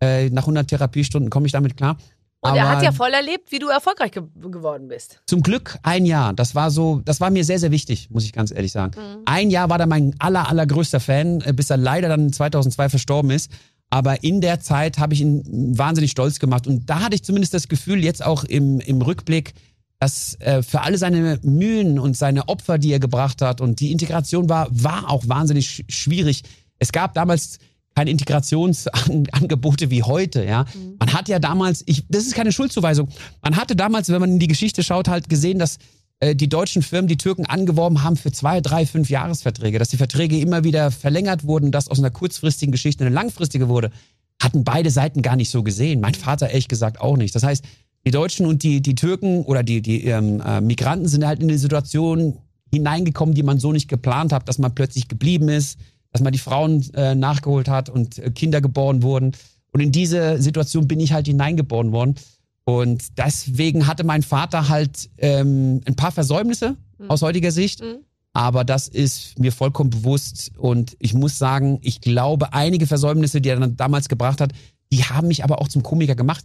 Äh, nach 100 Therapiestunden komme ich damit klar. Und er Aber hat ja voll erlebt, wie du erfolgreich ge geworden bist. zum Glück ein Jahr. Das war so, das war mir sehr, sehr wichtig, muss ich ganz ehrlich sagen. Ein Jahr war da mein aller, allergrößter Fan, äh, bis er leider dann 2002 verstorben ist. Aber in der Zeit habe ich ihn wahnsinnig stolz gemacht. Und da hatte ich zumindest das Gefühl, jetzt auch im, im Rückblick, dass äh, für alle seine Mühen und seine Opfer, die er gebracht hat und die Integration war, war auch wahnsinnig sch schwierig. Es gab damals keine Integrationsangebote wie heute, ja. Man hat ja damals, ich, das ist keine Schuldzuweisung, man hatte damals, wenn man in die Geschichte schaut, halt gesehen, dass äh, die deutschen Firmen die Türken angeworben haben für zwei, drei, fünf Jahresverträge, dass die Verträge immer wieder verlängert wurden, dass aus einer kurzfristigen Geschichte eine langfristige wurde, hatten beide Seiten gar nicht so gesehen. Mein Vater ehrlich gesagt auch nicht. Das heißt, die Deutschen und die, die Türken oder die, die ähm, äh, Migranten sind halt in der Situation hineingekommen, die man so nicht geplant hat, dass man plötzlich geblieben ist, dass man die Frauen äh, nachgeholt hat und äh, Kinder geboren wurden. Und in diese Situation bin ich halt hineingeboren worden. Und deswegen hatte mein Vater halt ähm, ein paar Versäumnisse aus heutiger Sicht. Mhm. Aber das ist mir vollkommen bewusst. Und ich muss sagen, ich glaube, einige Versäumnisse, die er dann damals gebracht hat, die haben mich aber auch zum Komiker gemacht.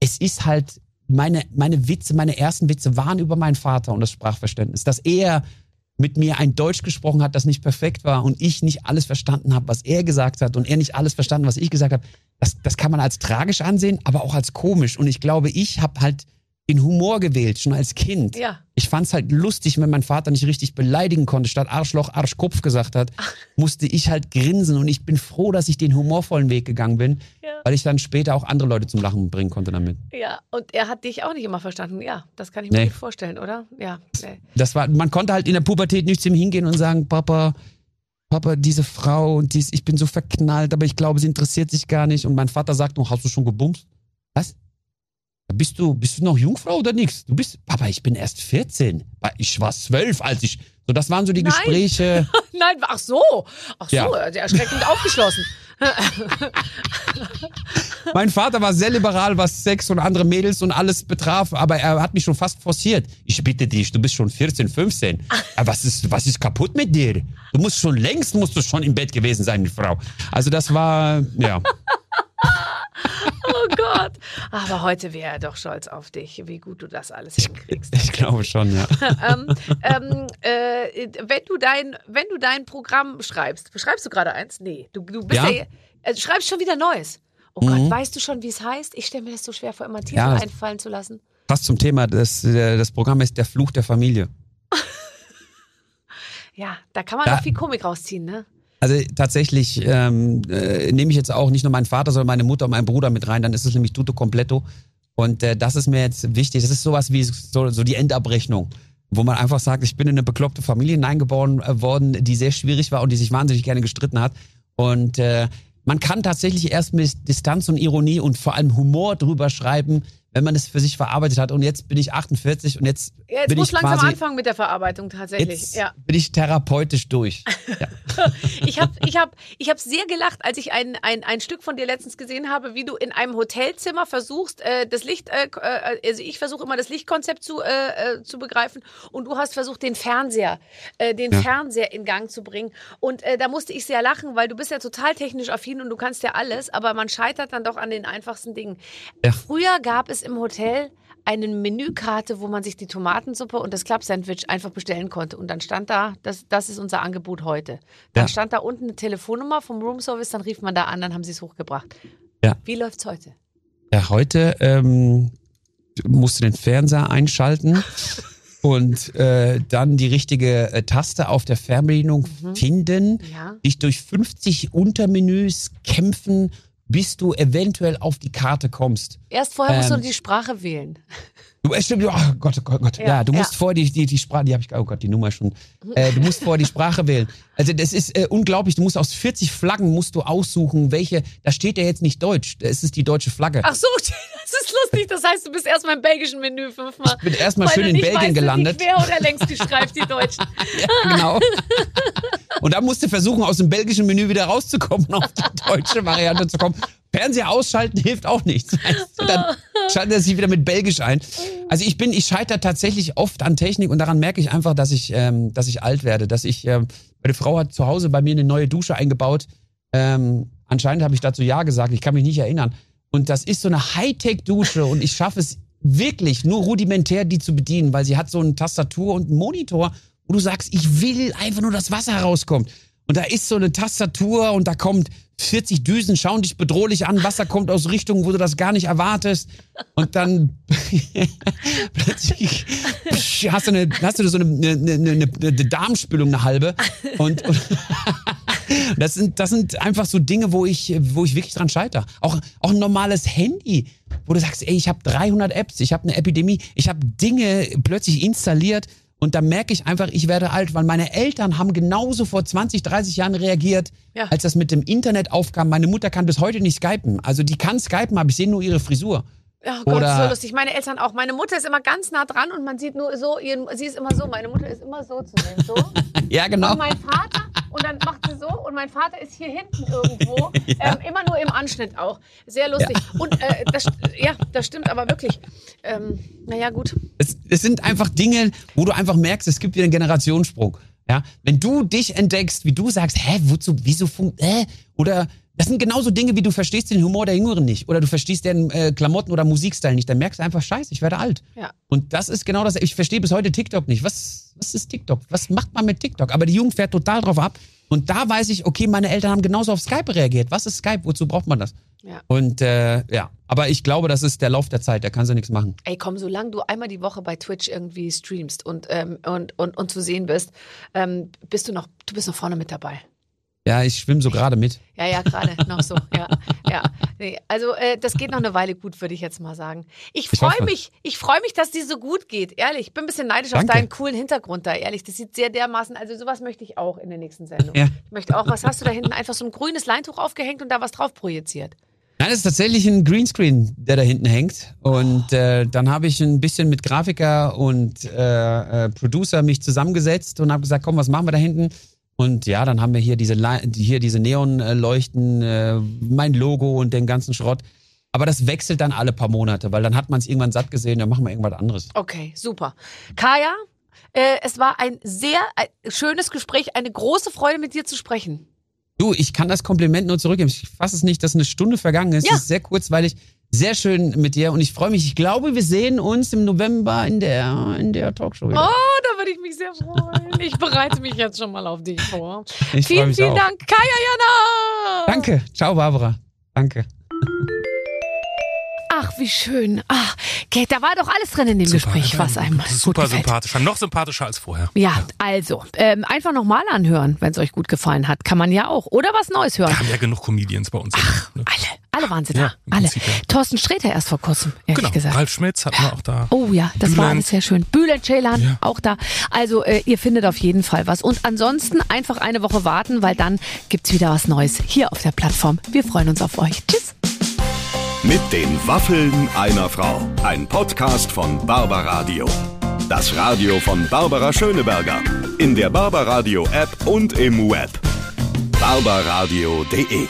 Es ist halt, meine, meine Witze, meine ersten Witze waren über meinen Vater und das Sprachverständnis. Dass er mit mir ein Deutsch gesprochen hat, das nicht perfekt war und ich nicht alles verstanden habe, was er gesagt hat und er nicht alles verstanden, was ich gesagt habe, das, das kann man als tragisch ansehen, aber auch als komisch. Und ich glaube, ich habe halt den Humor gewählt, schon als Kind. Ja. Ich fand's halt lustig, wenn mein Vater nicht richtig beleidigen konnte, statt Arschloch, Arschkopf gesagt hat, musste ich halt grinsen und ich bin froh, dass ich den humorvollen Weg gegangen bin, Ja. weil ich dann später auch andere Leute zum Lachen bringen konnte damit. Ja, und er hat dich auch nicht immer verstanden. Ja, das kann ich mir Nee. gut vorstellen, oder? Ja. Nee. Das war, man konnte halt in der Pubertät nicht zu ihm hingehen und sagen, Papa, Papa, diese Frau und dies, ich bin so verknallt, aber ich glaube, sie interessiert sich gar nicht. Und mein Vater sagt noch, hast du schon gebumst? Was? Bist du, bist du noch Jungfrau oder nix? Du bist, Papa, ich bin erst 14. Ich war zwölf, als ich, so das waren so die Nein. Gespräche. Nein, ach so. Ach so, Ja. erschreckend aufgeschlossen. Mein Vater war sehr liberal, was Sex und andere Mädels und alles betraf, aber er hat mich schon fast forciert. Ich bitte dich, du bist schon 14, 15. Aber was ist, was ist kaputt mit dir? Du musst schon längst, musst du schon im Bett gewesen sein mit Frau. Also das war, ja. Oh Gott. Aber heute wäre er doch stolz auf dich, wie gut du das alles hinkriegst. Ich glaube schon, ja. ähm, ähm, äh, wenn, du dein, wenn du dein Programm schreibst, schreibst du gerade eins? Nee, du, du bist ja, Ja. äh, schreibst schon wieder Neues. Oh Gott, weißt du schon, wie es heißt? Ich stelle mir das so schwer vor, immer Titel Ja. einfallen zu lassen. Passt zum Thema, das, äh, das Programm ist der Fluch der Familie. Ja, da kann man Ja. auch viel Komik rausziehen, ne? Also tatsächlich ähm, äh, nehme ich jetzt auch nicht nur meinen Vater, sondern meine Mutter und meinen Bruder mit rein, dann ist es nämlich tutto completo. Und äh, das ist mir jetzt wichtig. Das ist sowas wie so, so die Endabrechnung, wo man einfach sagt, ich bin in eine bekloppte Familie hineingeboren äh, worden, die sehr schwierig war und die sich wahnsinnig gerne gestritten hat. Und äh, man kann tatsächlich erst mit Distanz und Ironie und vor allem Humor drüber schreiben, wenn man es für sich verarbeitet hat. Und jetzt bin ich 48 und jetzt, Ja, jetzt bin muss ich langsam quasi, anfangen mit der Verarbeitung tatsächlich. jetzt Ja. bin ich therapeutisch durch. Ich habe ich hab, ich hab sehr gelacht, als ich ein, ein, ein Stück von dir letztens gesehen habe, wie du in einem Hotelzimmer versuchst, äh, das Licht, äh, äh, also ich versuche immer das Lichtkonzept zu, äh, äh, zu begreifen und du hast versucht, den Fernseher, äh, den Ja. Fernseher in Gang zu bringen. Und da musste ich sehr lachen, weil du bist ja total technisch affin und du kannst ja alles, aber man scheitert dann doch an den einfachsten Dingen. Früher gab es im Hotel eine Menükarte, wo man sich die Tomatensuppe und das Club-Sandwich einfach bestellen konnte. Und dann stand da, das, das ist unser Angebot heute. Dann Ja. stand da unten eine Telefonnummer vom Roomservice, dann rief man da an, dann haben sie es hochgebracht. Ja. Wie läuft's heute? Ja, heute ähm, musst du den Fernseher einschalten und äh, dann die richtige äh, Taste auf der Fernbedienung finden, Ja. dich durch 50 Untermenüs kämpfen, bis du eventuell auf die Karte kommst. Erst vorher musst du Ähm. die Sprache wählen. Du, stimmt, oh Gott, oh Gott, oh Gott. Ja, Ja, du musst ja. vor die, die, die Sprache, die habe ich, oh Gott, die Nummer schon. Äh, du musst vor die Sprache wählen. Also das ist äh, unglaublich. Du musst aus 40 Flaggen musst du aussuchen, welche. Da steht ja jetzt nicht Deutsch. Es ist die deutsche Flagge. Ach so, das ist lustig. Das heißt, du bist erstmal im belgischen Menü fünfmal. Ich bin erstmal schön in Belgien weißt, gelandet. Quer oder längs gestreift die Deutschen. Ja, genau. Und dann musst du versuchen, aus dem belgischen Menü wieder rauszukommen und auf die deutsche Variante zu kommen. Fernseher ausschalten hilft auch nichts. Du? Dann schaltet er sich wieder mit Belgisch ein. Also ich bin, ich scheitere tatsächlich oft an Technik und daran merke ich einfach, dass ich, ähm, dass ich alt werde. Dass ich, ähm, meine Frau hat zu Hause bei mir eine neue Dusche eingebaut. Ähm, anscheinend habe ich dazu Ja gesagt, ich kann mich nicht erinnern. Und das ist so eine Hightech-Dusche und ich schaffe es wirklich nur rudimentär, die zu bedienen, weil sie hat so eine Tastatur und einen Monitor, wo du sagst, ich will einfach nur, dass Wasser herauskommt. Und da ist so eine Tastatur und da kommt 40 Düsen, schauen dich bedrohlich an, Wasser kommt aus Richtungen, wo du das gar nicht erwartest. Und dann plötzlich hast du, eine, hast du so eine, eine, eine, eine, eine Darmspülung, eine halbe. Und, und das sind, das sind einfach so Dinge, wo ich, wo ich wirklich dran scheitere. Auch, auch ein normales Handy, wo du sagst, ey, ich habe 300 Apps, ich habe eine Epidemie, ich habe Dinge plötzlich installiert und da merke ich einfach, ich werde alt, weil meine Eltern haben genauso vor 20, 30 Jahren reagiert, Ja. als das mit dem Internet aufkam. Meine Mutter kann bis heute nicht skypen. Also die kann skypen, aber ich sehe nur ihre Frisur. Oh Gott, Oder- so lustig. Meine Eltern auch. Meine Mutter ist immer ganz nah dran und man sieht nur so, ihren, sie ist immer so. Meine Mutter ist immer so zu sehen. So. Ja, genau. Und mein Vater, und dann macht sie so, und mein Vater ist hier hinten irgendwo, ähm, immer nur im Anschnitt auch. Sehr lustig. Und äh, das, ja, das stimmt aber wirklich. Ähm, naja, gut. Es, es sind einfach Dinge, wo du einfach merkst, es gibt wieder einen Generationssprung. Ja, wenn du dich entdeckst, wie du sagst, hä, wozu, wieso funkt, äh, oder das sind genauso Dinge, wie du verstehst den Humor der Jüngeren nicht oder du verstehst deren äh, Klamotten oder Musikstil nicht, dann merkst du einfach, scheiße, ich werde alt. Ja. Und das ist genau das, ich verstehe bis heute TikTok nicht. Was, was ist TikTok? Was macht man mit TikTok? Aber die Jugend fährt total drauf ab. Und da weiß ich, okay, meine Eltern haben genauso auf Skype reagiert. Was ist Skype? Wozu braucht man das? Ja. Und äh, ja, aber ich glaube, das ist der Lauf der Zeit, da kannst du nichts machen. Ey, komm, solange du einmal die Woche bei Twitch irgendwie streamst und, ähm, und, und, und zu sehen bist, ähm, bist du noch, du bist noch vorne mit dabei. Ja, ich schwimme so gerade mit. Ja, ja, gerade noch so. Ja, ja. Nee, also äh, das geht noch eine Weile gut, würde ich jetzt mal sagen. Ich freue mich, ich freue mich, dass dir so gut geht. Ehrlich, ich bin ein bisschen neidisch auf Danke. deinen coolen Hintergrund da. Ehrlich, das sieht sehr dermaßen. Also sowas möchte ich auch in der nächsten Sendung. Ja. Ich möchte auch. Was hast du da hinten? Einfach so ein grünes Leintuch aufgehängt und da was drauf projiziert. Nein, das ist tatsächlich ein Greenscreen, der da hinten hängt. Und äh, dann habe ich ein bisschen mit Grafiker und äh, äh, Producer mich zusammengesetzt und habe gesagt, komm, was machen wir da hinten? Und ja, dann haben wir hier diese hier diese Neonleuchten, äh, mein Logo und den ganzen Schrott. Aber das wechselt dann alle paar Monate, weil dann hat man es irgendwann satt gesehen, dann machen wir irgendwas anderes. Okay, super. Kaya, äh, es war ein sehr äh, schönes Gespräch, eine große Freude mit dir zu sprechen. Du, ich kann das Kompliment nur zurückgeben. Ich fasse es nicht, dass eine Stunde vergangen ist. Ja. Es ist sehr kurzweilig, sehr schön mit dir und ich freue mich. Ich glaube, wir sehen uns im November in der, in der Talkshow. Oh, wieder. da würde ich mich sehr freuen. Ich bereite mich jetzt schon mal auf dich vor. Ich vielen, mich vielen auch. Dank, Kaya Jana. Danke. Ciao, Barbara. Danke. Ach, wie schön. Ach, okay, da war doch alles drin in dem Gespräch, was einem Super sympathischer, noch sympathischer als vorher. Ja, also, ähm, einfach nochmal anhören, wenn es euch gut gefallen hat. Kann man ja auch. Oder was Neues hören. Wir haben ja genug Comedians bei uns. ne? Alle, alle waren sie da. Ja, alle. Prinzip, ja. Thorsten Sträter erst vor kurzem, ehrlich Genau, gesagt. Ralf Schmitz hatten wir auch da. Oh ja, das war Bülent. alles sehr schön. Bülent Ceylan, Ja. auch da. Also äh, ihr findet auf jeden Fall was. Und ansonsten einfach eine Woche warten, weil dann gibt's wieder was Neues hier auf der Plattform. Wir freuen uns auf euch. Tschüss. Mit den Waffeln einer Frau. Ein Podcast von Barbaradio. Das Radio von Barbara Schöneberger. In der Barbaradio App und im Web. barbaradio.de